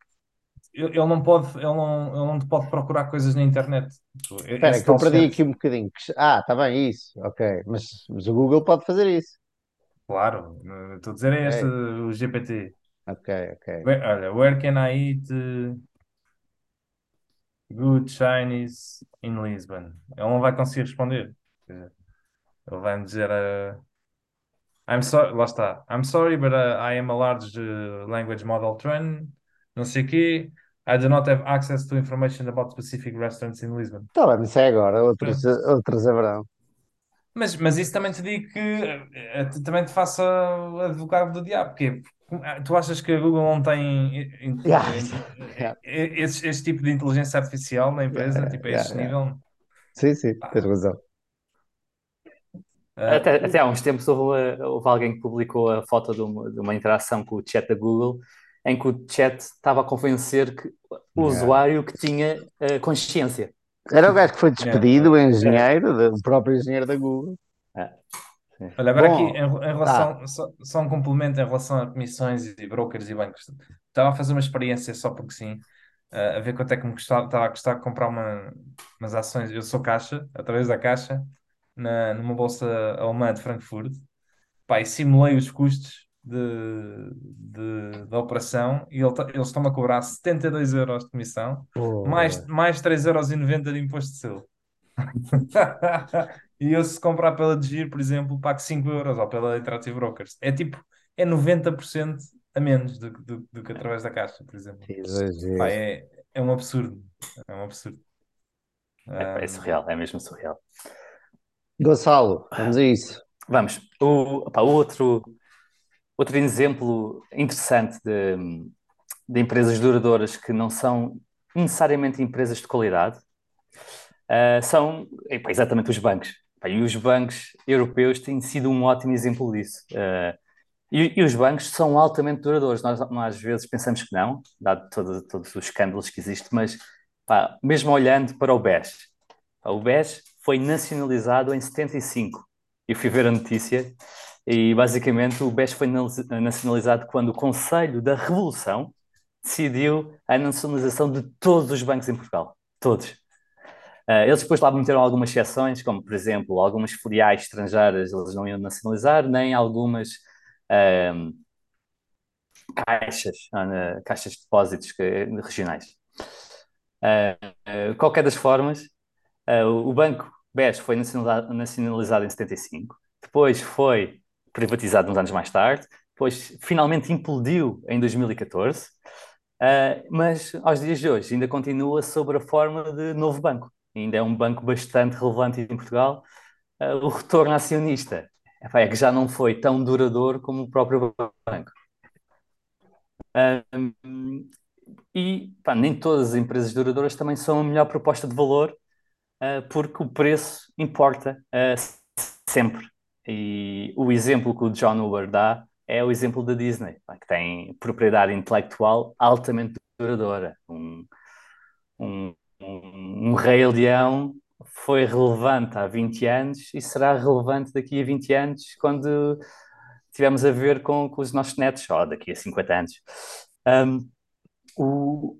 ele ele não pode, ele não, ele não te pode procurar coisas na internet. Tipo, Espera, Esse que eu tal perdi chat, aqui um bocadinho. Ah, está bem, isso. Ok. Mas, mas o Google pode fazer isso. claro, eh, estou a dizer é este, Ok, o GPT. ok, ok. Where- Olha, where can I eat eh, good Chinese in Lisbon? Ele não vai conseguir responder. Dizer, Ele vai-me dizer. eh, I'm sorry, lá está. I'm sorry, but uh, I am a large uh, language model train, não sei o quê. I do not have access to information about specific restaurants in Lisbon. Está bem, isso é agora. Outros, outros haverão. Mas, mas isso também te digo que te- também te faça advogado do diabo, porque tu achas que a Google não tem eh, <laughs> Yeah, eh, yeah, eh, esse, esse tipo de inteligência artificial na empresa, yeah, tipo a yeah, esse yeah. nível? Sim, sim, Pá, tens razão. ah, Até, até há uns tempos houve, houve alguém que publicou a foto de uma, de uma interação com o chat da Google, em que o chat estava a convencer que o Yeah. usuário que tinha eh, consciência. Era o gajo que foi yeah, despedido, o É, engenheiro, o próprio engenheiro da Google. É, Olha, agora aqui em, Bom, em tá. relação, só, só um complemento em relação a comissões e brokers e bancos. Estava a fazer uma experiência só porque sim, eh, a ver quanto é que me custava, estava a custar comprar uma, umas ações. Eu sou caixa, através da caixa, na, numa bolsa alemã de Frankfurt. Pá, e simulei os custos de, de- da operação e ele eles estão-me a cobrar 72 euros de comissão, mais, Pô, mais 3,90€ de imposto de selo. <laughs> E eu, se comprar pela Giro, por exemplo, pago 5 euros ou pela Interactive Brokers. É tipo, é 90% a menos do, do, do que através da Caixa, por exemplo. Pá, é, é um absurdo. É um absurdo. É, é surreal, é mesmo surreal. Gonçalo, vamos a isso. Vamos, o, pá, o outro, outro exemplo interessante de, de empresas duradouras que não são necessariamente empresas de qualidade ah, são exatamente os bancos. E os bancos europeus têm sido um ótimo exemplo disso. Ah, e, e os bancos são altamente duradouros. Nós, nós às vezes pensamos que não, dado todo- todos os escândalos que existem, mas pá, mesmo olhando para o BES, o BES foi nacionalizado em 75. Eu fui ver a notícia e basicamente o BES foi na- nacionalizado quando o Conselho da Revolução decidiu a nacionalização de todos os bancos em Portugal. Todos. Uh, eles depois lá meteram algumas exceções, como por exemplo, algumas filiais estrangeiras eles não iam nacionalizar, nem algumas um, caixas, uh, caixas de depósitos regionais. Uh, qualquer das formas, o Banco BES foi nacionalizado, nacionalizado em 75, depois foi privatizado uns anos mais tarde, depois finalmente implodiu em 2014, mas aos dias de hoje ainda continua sob a forma de novo banco ainda é um banco bastante relevante em Portugal, uh, o retorno acionista é que já não foi tão duradouro como o próprio banco. Um, e pá, nem todas as empresas duradouras também são a melhor proposta de valor, uh, porque o preço importa uh, sempre. E o exemplo que o John Uber dá é o exemplo da Disney, que tem propriedade intelectual altamente duradoura. Um, um, um, Rei Leão foi relevante há 20 anos e será relevante daqui a 20 anos quando tivermos a ver com, com os nossos netos, daqui a 50 anos. Um, o...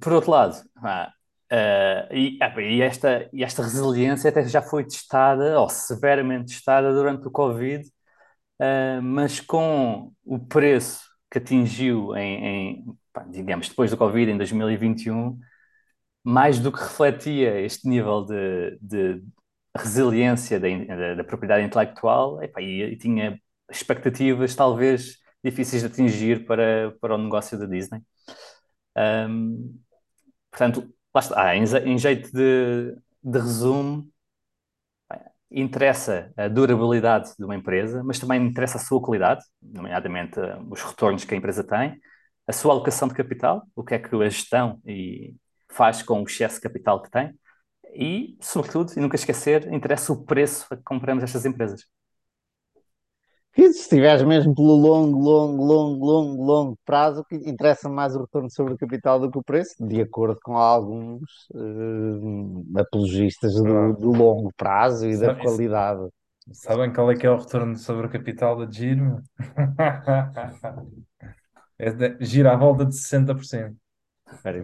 Por outro lado, ah, uh, e, ah, e, esta, e esta resiliência até já foi testada, ou severamente testada durante o Covid, uh, mas com o preço que atingiu em, em digamos, depois do Covid, em 2021, mais do que refletia este nível de, de resiliência da, da, da, propriedade intelectual, e, e, tinha expectativas talvez difíceis de atingir para, para o negócio da Disney. Um, portanto, lá está, ah, em, em, jeito de, de resumo, interessa a durabilidade de uma empresa, mas também interessa a sua qualidade, nomeadamente os retornos que a empresa tem, a sua alocação de capital, o que é que a gestão e, faz com o excesso de capital que tem e, sobretudo, e nunca esquecer, interessa o preço a que compramos estas empresas. E se estiveres mesmo pelo longo, longo, longo, longo, longo prazo, que interessa mais o retorno sobre o capital do que o preço, de acordo com alguns uh, apologistas do, do, longo prazo e da qualidade. Sabem qual é que é o retorno sobre o capital da Giro? <laughs> é gira à volta de 60%. Very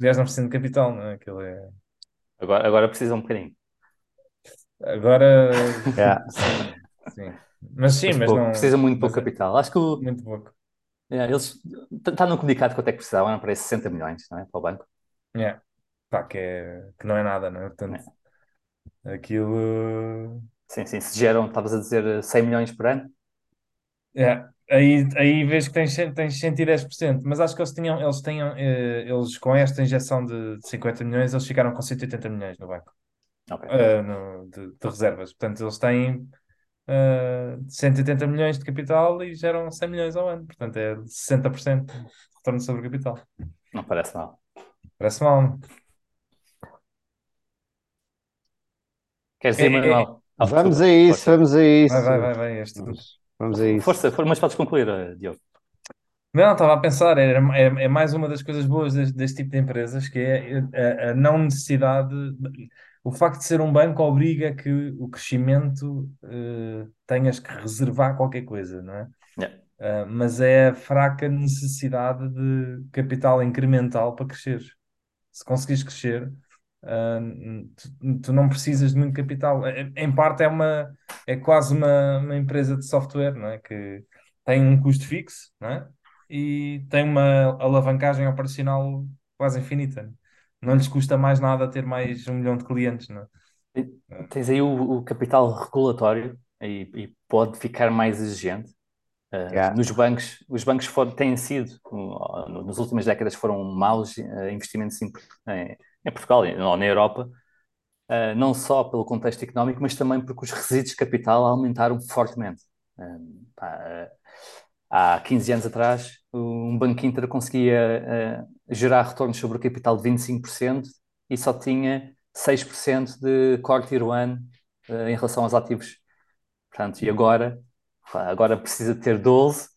nice. 10% de capital, não é? Aquilo é... Agora, agora precisa um bocadinho. Agora, <laughs> yeah. sim, sim. Mas sim, mas, mas pouco, não. Precisa muito pouco mas, é capital. Acho que o, Muito pouco. é, eles está no comunicado quanto é que precisavam, não parece 60 milhões, não é? Para o banco. Yeah. Pá, que, é, que não é nada, não é? Portanto, aquilo. Sim, sim. Se geram, estavas a dizer 100 milhões por ano? Yeah. Aí, aí vês que tens, tens 110%, mas acho que eles tinham, eles tinham, eh, eles com esta injeção de 50 milhões, eles ficaram com 180 milhões no banco, Ok. eh, no- de, de reservas. Portanto, eles têm eh, 180 milhões de capital e geram 100 milhões ao ano. Portanto, é 60% de retorno sobre o capital. Não parece mal. Parece mal. não? Queres dizer, É, é, é. Manuel? Ah, Vamos desculpa. a isso, vamos a isso. Vai, vai, vai, vai, és tu. Vamos, a isso. Força, for- mas podes concluir, eh, Diogo. Não, estava a pensar, é, é, é mais uma das coisas boas deste, deste tipo de empresas, que é a, a não necessidade. de- o facto de ser um banco obriga que o crescimento eh, tenhas que reservar qualquer coisa, não é? Yeah. Uh, mas é a fraca necessidade de capital incremental para crescer. Se conseguires crescer, uh, tu, tu não precisas de muito capital. É- Em parte é uma, é quase uma, uma empresa de software, não é? Que tem um custo fixo, não é? E tem uma alavancagem operacional quase infinita. Não lhes custa mais nada ter mais um milhão de clientes, não é? Tens aí o, o capital regulatório e, e pode ficar mais exigente. Uh, Yeah. nos bancos, os bancos foram, têm sido, uh, no- nas últimas décadas, foram maus uh, investimentos em, em- Portugal ou na Europa, uh, não só pelo contexto económico, mas também porque os resíduos de capital aumentaram fortemente. Pá, uh, há 15 anos atrás, um Banco Inter conseguia gerar retornos sobre o capital de 25% e só tinha 6% de core tier 1 em relação aos ativos. Portanto, e agora, agora precisa ter 12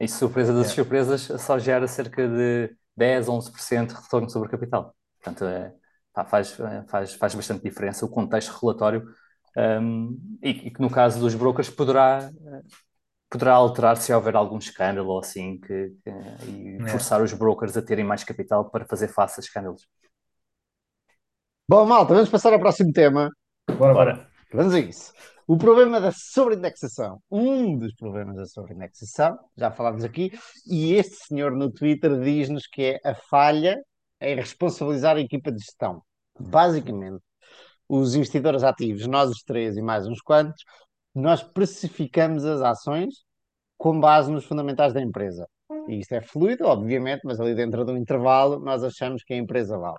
e surpresa das Yeah. surpresas só gera cerca de 10, 11% de retorno sobre o capital. Portanto, é, pá, faz, faz, faz bastante diferença o contexto regulatório um, e, e que no caso dos brokers poderá, poderá alterar se houver algum escândalo ou assim que, que- e Yeah. forçar os brokers a terem mais capital para fazer face a escândalos. Bom, malta, vamos passar ao próximo tema. Bora, bora. Vamos a isso. O problema da sobreindexação. Um dos problemas da sobreindexação, já falámos aqui, e este senhor no Twitter diz-nos que é a falha em responsabilizar a equipa de gestão. Basicamente, os investidores ativos, nós os três e mais uns quantos, nós precificamos as ações com base nos fundamentais da empresa. E isto é fluido, obviamente, mas ali dentro de um intervalo nós achamos que a empresa vale.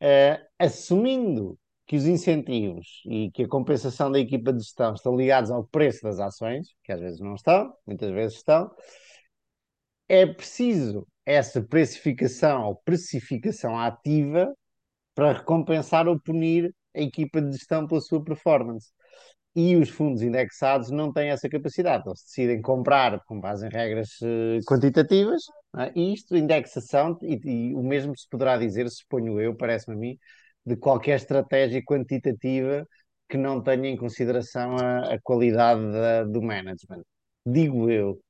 Eh, assumindo que os incentivos e que a compensação da equipa de gestão estão ligados ao preço das ações, que às vezes não estão, muitas vezes estão, é preciso essa precificação ou precificação ativa para recompensar ou punir a equipa de gestão pela sua performance. E os fundos indexados não têm essa capacidade. Eles decidem comprar com base em regras eh, quantitativas, é? e isto, indexação, e, e o mesmo se poderá dizer, suponho eu, parece-me a mim, de qualquer estratégia quantitativa que não tenha em consideração a, a qualidade da- do management. Digo eu.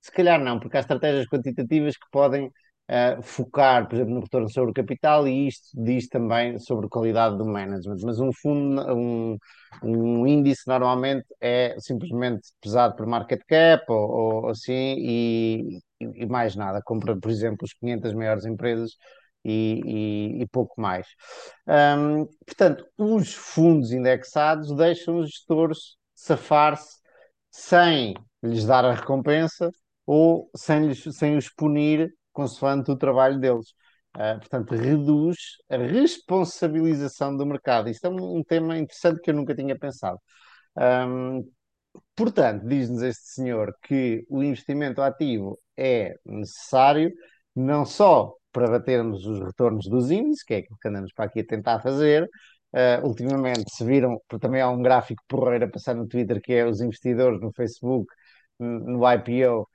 Se calhar não, porque há estratégias quantitativas que podem ah, focar, por exemplo, no retorno sobre o capital, e isto diz também sobre a qualidade do management. Mas um fundo, um, um índice normalmente é simplesmente pesado por market cap ou, ou assim, e, e- mais nada. Compra, por exemplo, os 500 maiores empresas e, e- e pouco mais. Ahm, portanto, os fundos indexados deixam os gestores safar-se sem lhes dar a recompensa ou sem, lhes, sem os punir consoante o trabalho deles. Ah, portanto, reduz a responsabilização do mercado. Isto é um, um tema interessante que eu nunca tinha pensado. Ahm, portanto, diz-nos este senhor que o investimento ativo é necessário não só para batermos os retornos dos índices, que é aquilo que andamos para aqui a tentar fazer. Ah, ultimamente, se viram, porque também há um gráfico porreiro a passar no Twitter, que é os investidores no Facebook, no IPO,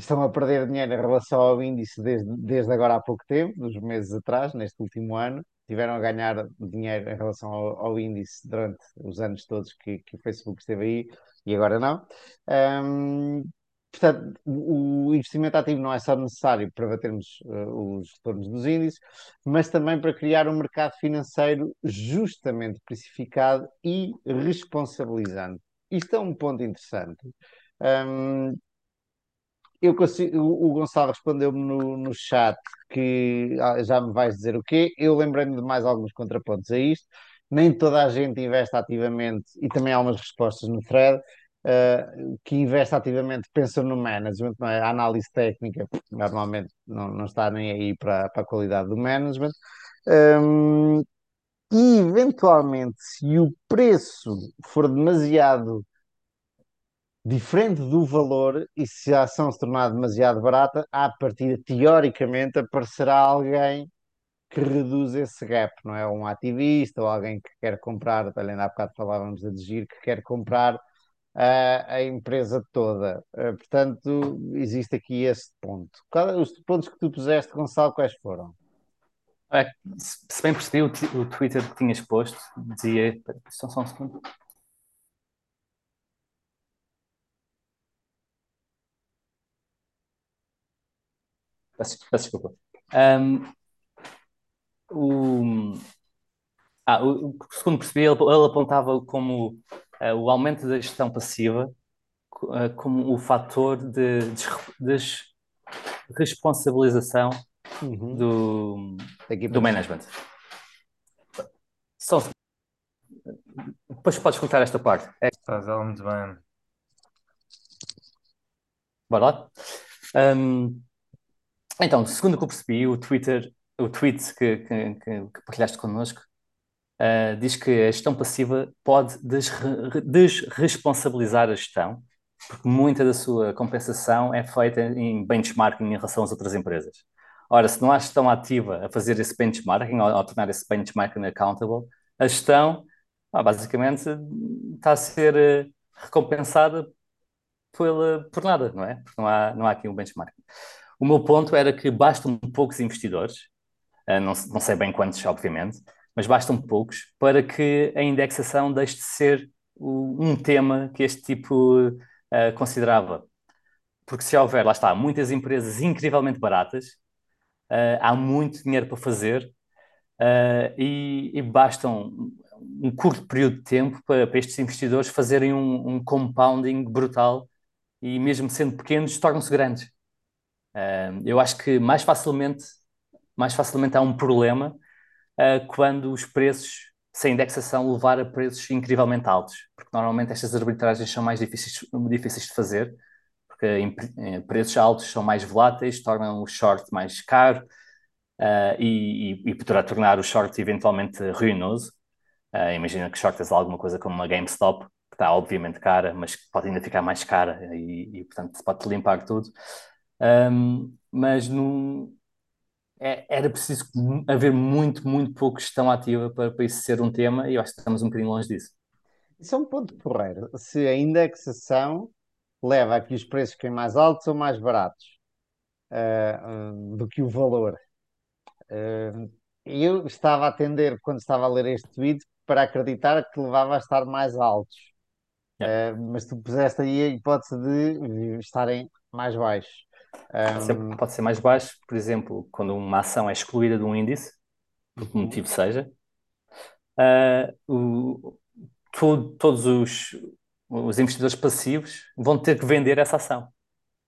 estão a perder dinheiro em relação ao índice desde, desde agora há pouco tempo, nos meses atrás, neste último ano. Tiveram a ganhar dinheiro em relação ao, ao índice durante os anos todos que, que o Facebook esteve aí e agora não. Ahm, portanto, o, investimento ativo não é só necessário para batermos eh, os retornos dos índices, mas também para criar um mercado financeiro justamente precificado e responsabilizante. Isto é um ponto interessante. Ahm, eu consigo, o Gonçalo respondeu-me no, no chat que ah, já me vais dizer o quê. Eu lembrei-me de mais alguns contrapontos a isto. Nem toda a gente investe ativamente, e também há umas respostas no thread, ah, que investe ativamente, pensa no management, não é? A análise técnica normalmente não, não está nem aí para, para a qualidade do management. Ahm, e eventualmente, se o preço for demasiado diferente do valor, e se a ação se tornar demasiado barata, à partida, teoricamente, aparecerá alguém que reduz esse gap, não é? Um ativista ou alguém que quer comprar, ainda há bocado falávamos de Gir, que quer comprar a, a empresa toda. Eh, portanto, existe aqui esse ponto. Qual- os pontos que tu puseste, Gonçalo, quais foram? É, se bem percebi, o, o Twitter que tinhas posto dizia. Só, só um segundo. Peço, peço desculpa. Ahm, o, ah, o, segundo percebi, ele, ele apontava como ah, o aumento da gestão passiva ah, como o fator de desre- desresponsabilização Uhum. do, do management. Só, depois podes escutar esta parte. É, Estás muito bem. bora lá? Ahm, então, segundo o que eu percebi, o Twitter, o tweet que, que, que, que partilhaste connosco, ah, diz que a gestão passiva pode desre- desresponsabilizar a gestão, porque muita da sua compensação é feita em benchmarking em relação às outras empresas. Ora, se não há gestão ativa a fazer esse benchmarking, ou a tornar esse benchmarking accountable, a gestão, ah, basicamente, está a ser eh, recompensada pela, por nada, não é? Porque não há, não há aqui um benchmarking. O meu ponto era que bastam poucos investidores, ah, não, não sei bem quantos, obviamente, mas bastam poucos para que a indexação deixe de ser um tema que este tipo ah, considerava. Porque se houver, lá está, muitas empresas incrivelmente baratas, ah, há muito dinheiro para fazer, ah, e, e bastam um curto período de tempo para, para estes investidores fazerem um, um compounding brutal e mesmo sendo pequenos, tornam-se grandes. Eu acho que mais facilmente, mais facilmente há um problema ah, quando os preços, sem indexação, levar a preços incrivelmente altos, porque normalmente estas arbitragens são mais difíceis, difíceis de fazer, porque em, em preços altos são mais voláteis, tornam o short mais caro, ah, e, e, e poderá tornar o short eventualmente ruinoso. Ah, imagina que shortas alguma coisa como uma GameStop, que está obviamente cara, mas pode ainda ficar mais cara e, e, portanto pode limpar tudo. Ahm, mas não, é- era preciso haver muito, muito pouco gestão ativa para, para isso ser um tema e eu acho que estamos um bocadinho longe disso. Isso é um ponto porreiro. Se a indexação leva a que os preços fiquem mais altos ou mais baratos hum, do que o valor. Ah, eu estava a tender, quando estava a ler este tweet, para acreditar que levava a estar mais altos. Ah, mas tu puseste aí a hipótese de estarem mais baixos. Pode ser, pode ser mais baixo, por exemplo, quando uma ação é excluída de um índice, por que motivo seja, ah, o- to- todos os, os investidores passivos vão ter que vender essa ação.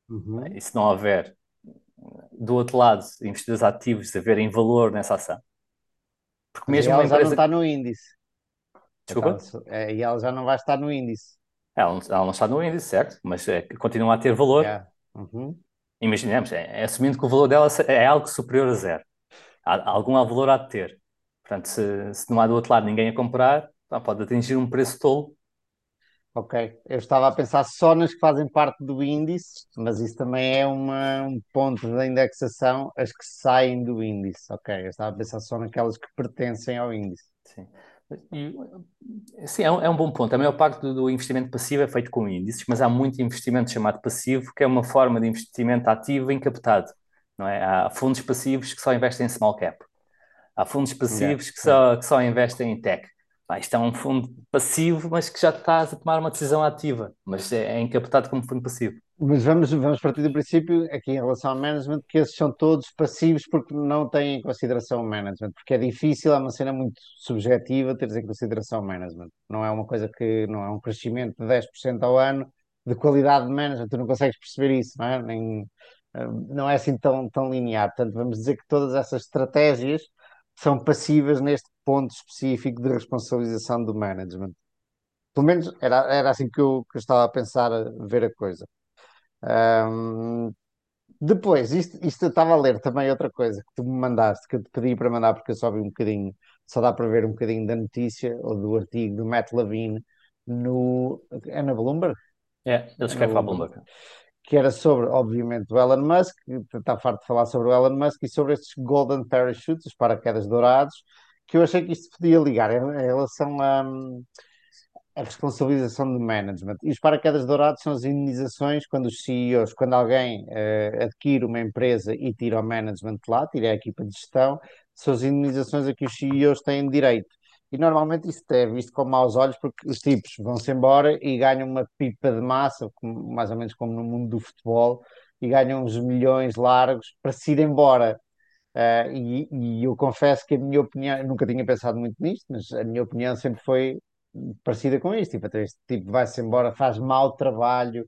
uhum. E se não houver, do outro lado, investidores ativos a verem valor nessa ação. Porque mesmo uma ela já não empresa. está no índice. Desculpa? É, e ela já não vai estar no índice. Ela não, ela não está no índice, certo? Mas é, continua a ter valor. Yeah. Uhum. Imaginemos, é, é assumindo que o valor dela é algo superior a zero. Há- algum valor há de ter. Portanto, se, se não há do outro lado ninguém a comprar, pode atingir um preço tolo. Ok. Eu estava a pensar só nas que fazem parte do índice, mas isso também é uma, um ponto da indexação, as que saem do índice. Ok. Eu estava a pensar só naquelas que pertencem ao índice. Sim. E, sim, é um, é um bom ponto. A maior parte do, do investimento passivo é feito com índices, mas há muito investimento chamado passivo, que é uma forma de investimento ativo encapotado. Não é? Há fundos passivos que só investem em small cap. Há fundos passivos que só, que só investem em tech. Pá, isto é um fundo passivo, mas que já estás a tomar uma decisão ativa, mas é, é encapotado como fundo passivo. Mas vamos, vamos partir do princípio, aqui em relação ao management, que esses são todos passivos porque não têm em consideração o management, porque é difícil, é uma cena muito subjetiva teres em consideração o management. Não é uma coisa que, não é um crescimento de 10% ao ano de qualidade de management, tu não consegues perceber isso, não é? Nem, eh, não é assim tão, tão linear. Portanto, vamos dizer que todas essas estratégias são passivas neste ponto específico de responsabilização do management. Pelo menos era, era assim que eu, que eu estava a pensar a ver a coisa. Ahm, depois, isto, isto eu estava a ler também outra coisa que tu me mandaste, que eu te pedi para mandar porque eu só vi um bocadinho, só dá para ver um bocadinho da notícia ou do artigo do Matt Levine no, é na Bloomberg, É, ele escreve para a Bloomberg. que era sobre, obviamente, o Elon Musk, está farto de falar sobre o Elon Musk e sobre estes Golden Parachutes, os paraquedas dourados, que eu achei que isto podia ligar em, relação a, a responsabilização do management. E os paraquedas dourados são as indenizações quando os CEOs, quando alguém uh, adquire uma empresa e tira o management lá, tira a equipa de gestão, são as indenizações a que os CEOs têm direito. E normalmente isso é visto com maus olhos porque os tipos vão-se embora e ganham uma pipa de massa, mais ou menos como no mundo do futebol, e ganham uns milhões largos para se ir embora. Uh, e, e, eu confesso que a minha opinião, nunca tinha pensado muito nisto, mas a minha opinião sempre foi parecida com isto. Tipo, este tipo vai-se embora, faz mau trabalho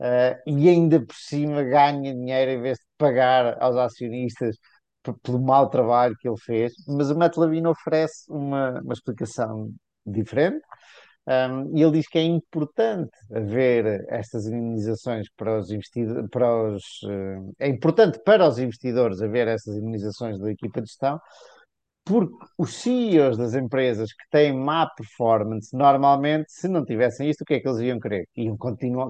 uh, e ainda por cima ganha dinheiro em vez de pagar aos acionistas pelo mau trabalho que ele fez. Mas o Matt Levine oferece uma, uma explicação diferente. Um, e ele diz que é importante haver estas indenizações para os investidores, para os, uh, é importante para os investidores haver essas indenizações da equipa de gestão, porque os CEOs das empresas que têm má performance, normalmente, se não tivessem isto, o que é que eles iam querer? Iam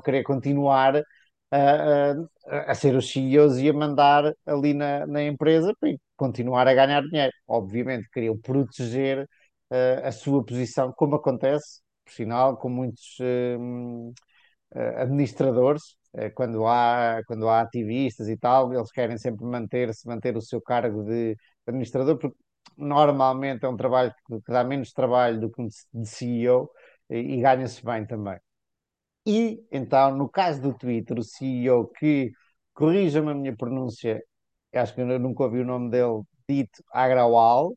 querer continuar a, a, a ser os CEOs e a mandar ali na, na empresa para continuar a ganhar dinheiro. Obviamente, queriam proteger uh, a sua posição, como acontece, por sinal, com muitos uh, administradores, uh, quando há, quando há ativistas e tal, eles querem sempre manter-se, manter o seu cargo de administrador, porque normalmente é um trabalho que, que dá menos trabalho do que um de CEO e, e ganha-se bem também. E então, no caso do Twitter, o CEO que, corrija-me a minha pronúncia, acho que eu nunca ouvi o nome dele dito, Agrawal,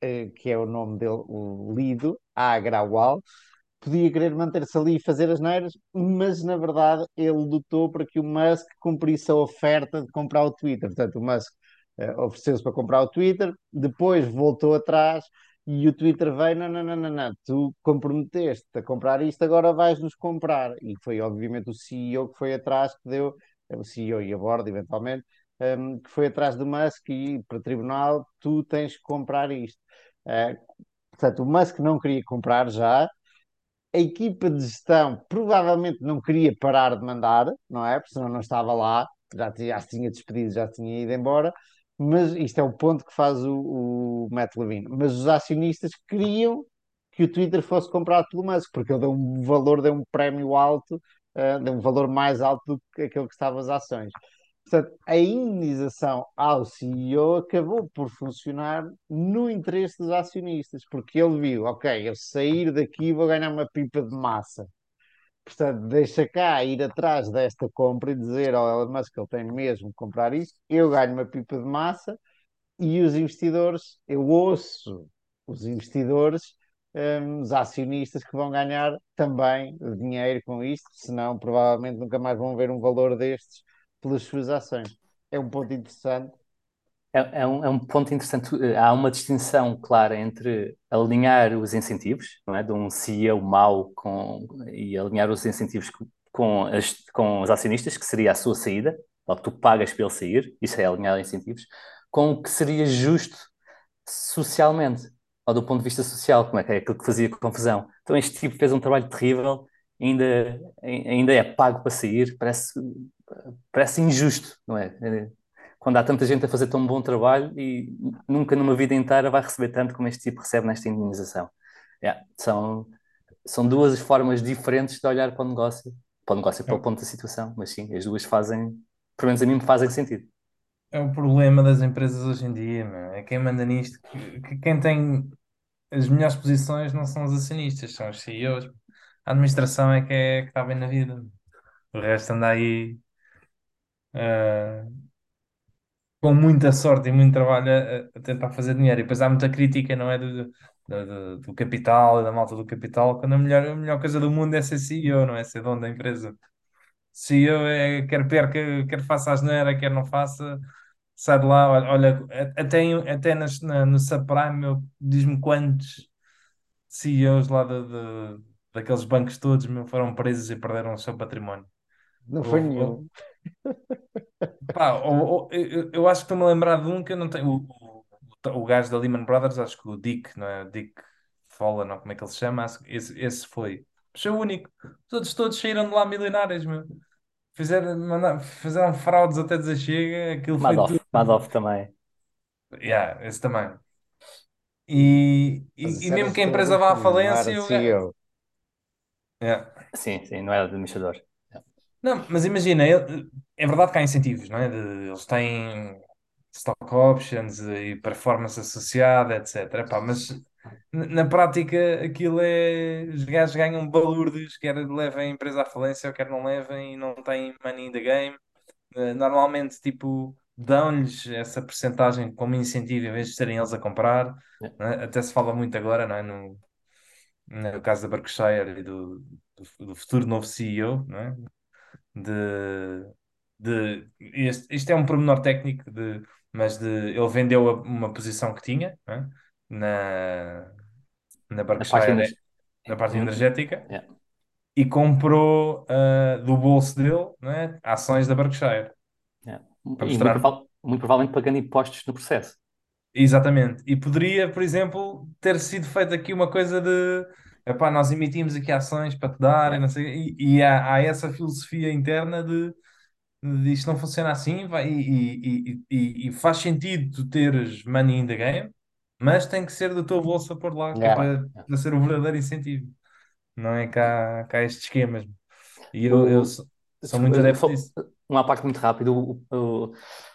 eh, que é o nome dele, o lido, Agrawal, podia querer manter-se ali e fazer as neiras, mas na verdade ele lutou para que o Musk cumprisse a oferta de comprar o Twitter. Portanto, o Musk uh, ofereceu-se para comprar o Twitter, depois voltou atrás e o Twitter veio, não, não, não, não, não, tu comprometeste a comprar isto, agora vais-nos comprar. E foi obviamente o CEO que foi atrás, que deu, eh, o CEO e a borda eventualmente, um, ehm, que foi atrás do Musk e para o tribunal, tu tens que comprar isto. Uh, portanto, o Musk não queria comprar já, a equipa de gestão provavelmente não queria parar de mandar, não é? Porque senão não estava lá, já, já se tinha despedido, já tinha ido embora mas isto é o ponto que faz o, o Matt Levine. Mas os acionistas queriam que o Twitter fosse comprado pelo Musk, porque ele deu um valor, deu um prémio alto, uh, deu um valor mais alto do que aquele que estava as ações. Portanto, a indenização ao CEO acabou por funcionar no interesse dos acionistas, porque ele viu, ok, eu sair daqui vou ganhar uma pipa de massa. Portanto, deixa cá ir atrás desta compra e dizer ao Elon Musk que ele tem mesmo que comprar isto, eu ganho uma pipa de massa e os investidores, eu ouço os investidores, um, os acionistas que vão ganhar também dinheiro com isto, senão provavelmente nunca mais vão ver um valor destes pelas suas ações. É um ponto interessante é, é, um, é um ponto interessante. Há uma distinção clara entre alinhar os incentivos, não é? De um CEO mau com, e alinhar os incentivos com, as, com os acionistas, que seria a sua saída, logo tu pagas para ele sair, isso é alinhar incentivos, com o que seria justo socialmente, ou do ponto de vista social, como é que é aquilo que fazia confusão. Então este tipo fez um trabalho terrível, ainda, ainda é pago para sair, parece, parece injusto, não é? quando há tanta gente a fazer tão bom trabalho e nunca numa vida inteira vai receber tanto como este tipo recebe nesta indenização. Yeah, são, são duas formas diferentes de olhar para o negócio, para o negócio e para o ponto da situação, mas sim, as duas fazem, pelo menos a mim me fazem sentido. É o problema das empresas hoje em dia, meu. é quem manda nisto, que, que quem tem as melhores posições não são os acionistas, são os CEOs. A administração é que, é, que está bem na vida. O resto anda aí uh, com muita sorte e muito trabalho a, a tentar fazer dinheiro. E depois há muita crítica, não é? Do, do, do capital e da malta do capital, quando a melhor, a melhor coisa do mundo é ser CEO, não é? Ser dono da empresa. CEO é quer perca, quer faça a asneira, quer não faça, sai de lá. Olha, até, até nas, na, no subprime, diz-me quantos CEOs lá de, de, daqueles bancos todos meu, foram presos e perderam o seu património. Não foi nenhum. Pá, ou, ou, eu, eu acho que estou-me a lembrar de um que eu não tenho. O, o, o gajo da Lehman Brothers, acho que o Dick, não é? Dick Follen, ou como é que ele se chama? Esse, esse foi. Mas foi o único. Os outros todos saíram de lá milionários, meu. Fizeram, mandaram, fizeram fraudes até dizer chega. Aquilo foi Madoff, tudo. Madoff também. Yeah, esse também. E, e, e mesmo que a empresa vá à falência, o gajo, Yeah. Sim, sim, não era administrador. Não, mas imagina, ele- é verdade que há incentivos, não é? De- eles têm stock options e performance associada, etc. Epá, mas n- na prática aquilo é. Os gajos ganham balúrdios, quer levem a empresa à falência ou quer não levem e não têm money in the game. Eh, Normalmente, tipo, dão-lhes essa percentagem como incentivo em vez de serem eles a comprar. Yeah. não é? Até se fala muito agora, não é? No, no caso da Berkshire e do, do, do futuro novo CEO, não é? De, de este, isto é um pormenor técnico de, mas de ele vendeu a- uma posição que tinha né, na, na Na parte na parte Hum, energética yeah, e comprou ah, do bolso dele né, ações da Berkshire. Yeah. para E muito, mostrar prova- muito provavelmente pagando impostos no processo. exatamente. E poderia por exemplo ter sido feita aqui uma coisa de epá, nós emitimos aqui ações para te dar e, não sei, e, e há, há essa filosofia interna de isto não funciona assim vai, e, e, faz sentido tu teres money in the game, mas tem que ser da tua bolsa por lá, é Yeah. para, para ser o verdadeiro incentivo. Não é cá, cá estes esquemas. E eu, eu sou, sou muito adepto disso. uma parte muito rápida. O, o,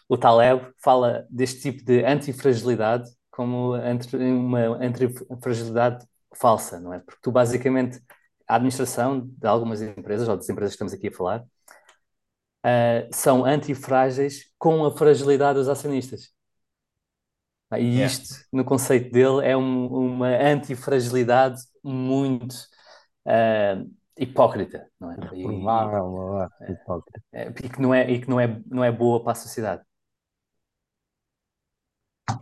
o Taleb fala deste tipo de antifragilidade como uma antifragilidade falsa, não é? Porque tu basicamente, a administração de algumas empresas, ou das empresas que estamos aqui a falar, ah, são antifrágeis com a fragilidade dos acionistas. Ah, E Yeah. isto, no conceito dele, é um- uma antifragilidade muito ah, hipócrita, não é? E, Provável, é, hipócrita. é, e que não é, e que não é, não é boa para a sociedade.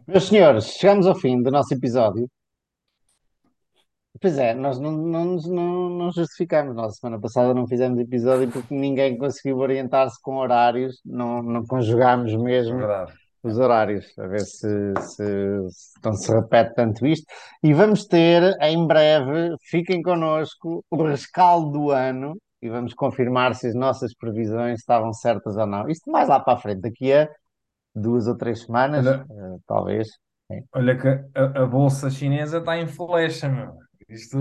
Meus senhores, chegamos ao fim do nosso episódio. Pois é, nós não, não, não, não justificamos. Nós, semana passada, não fizemos episódio porque ninguém conseguiu orientar-se com horários, não, não conjugámos mesmo verdade. os horários, a ver se, se, se, então se repete tanto isto. E vamos ter em breve, fiquem connosco, o rescaldo do ano e vamos confirmar se as nossas previsões estavam certas ou não. Isto mais lá para a frente, daqui a duas ou três semanas, Olha, eh, talvez. olha que a, a bolsa chinesa está em flecha, meu. Isto,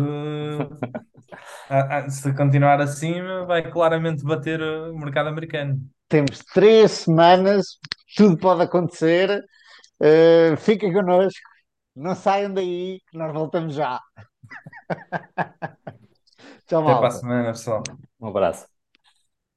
ah, ah, se continuar assim, vai claramente bater o mercado americano. Temos três semanas, tudo pode acontecer. Eh, fiquem connosco, não saiam daí, que nós voltamos já. <laughs> Tchau, Até para a malta. semana, pessoal. Um abraço.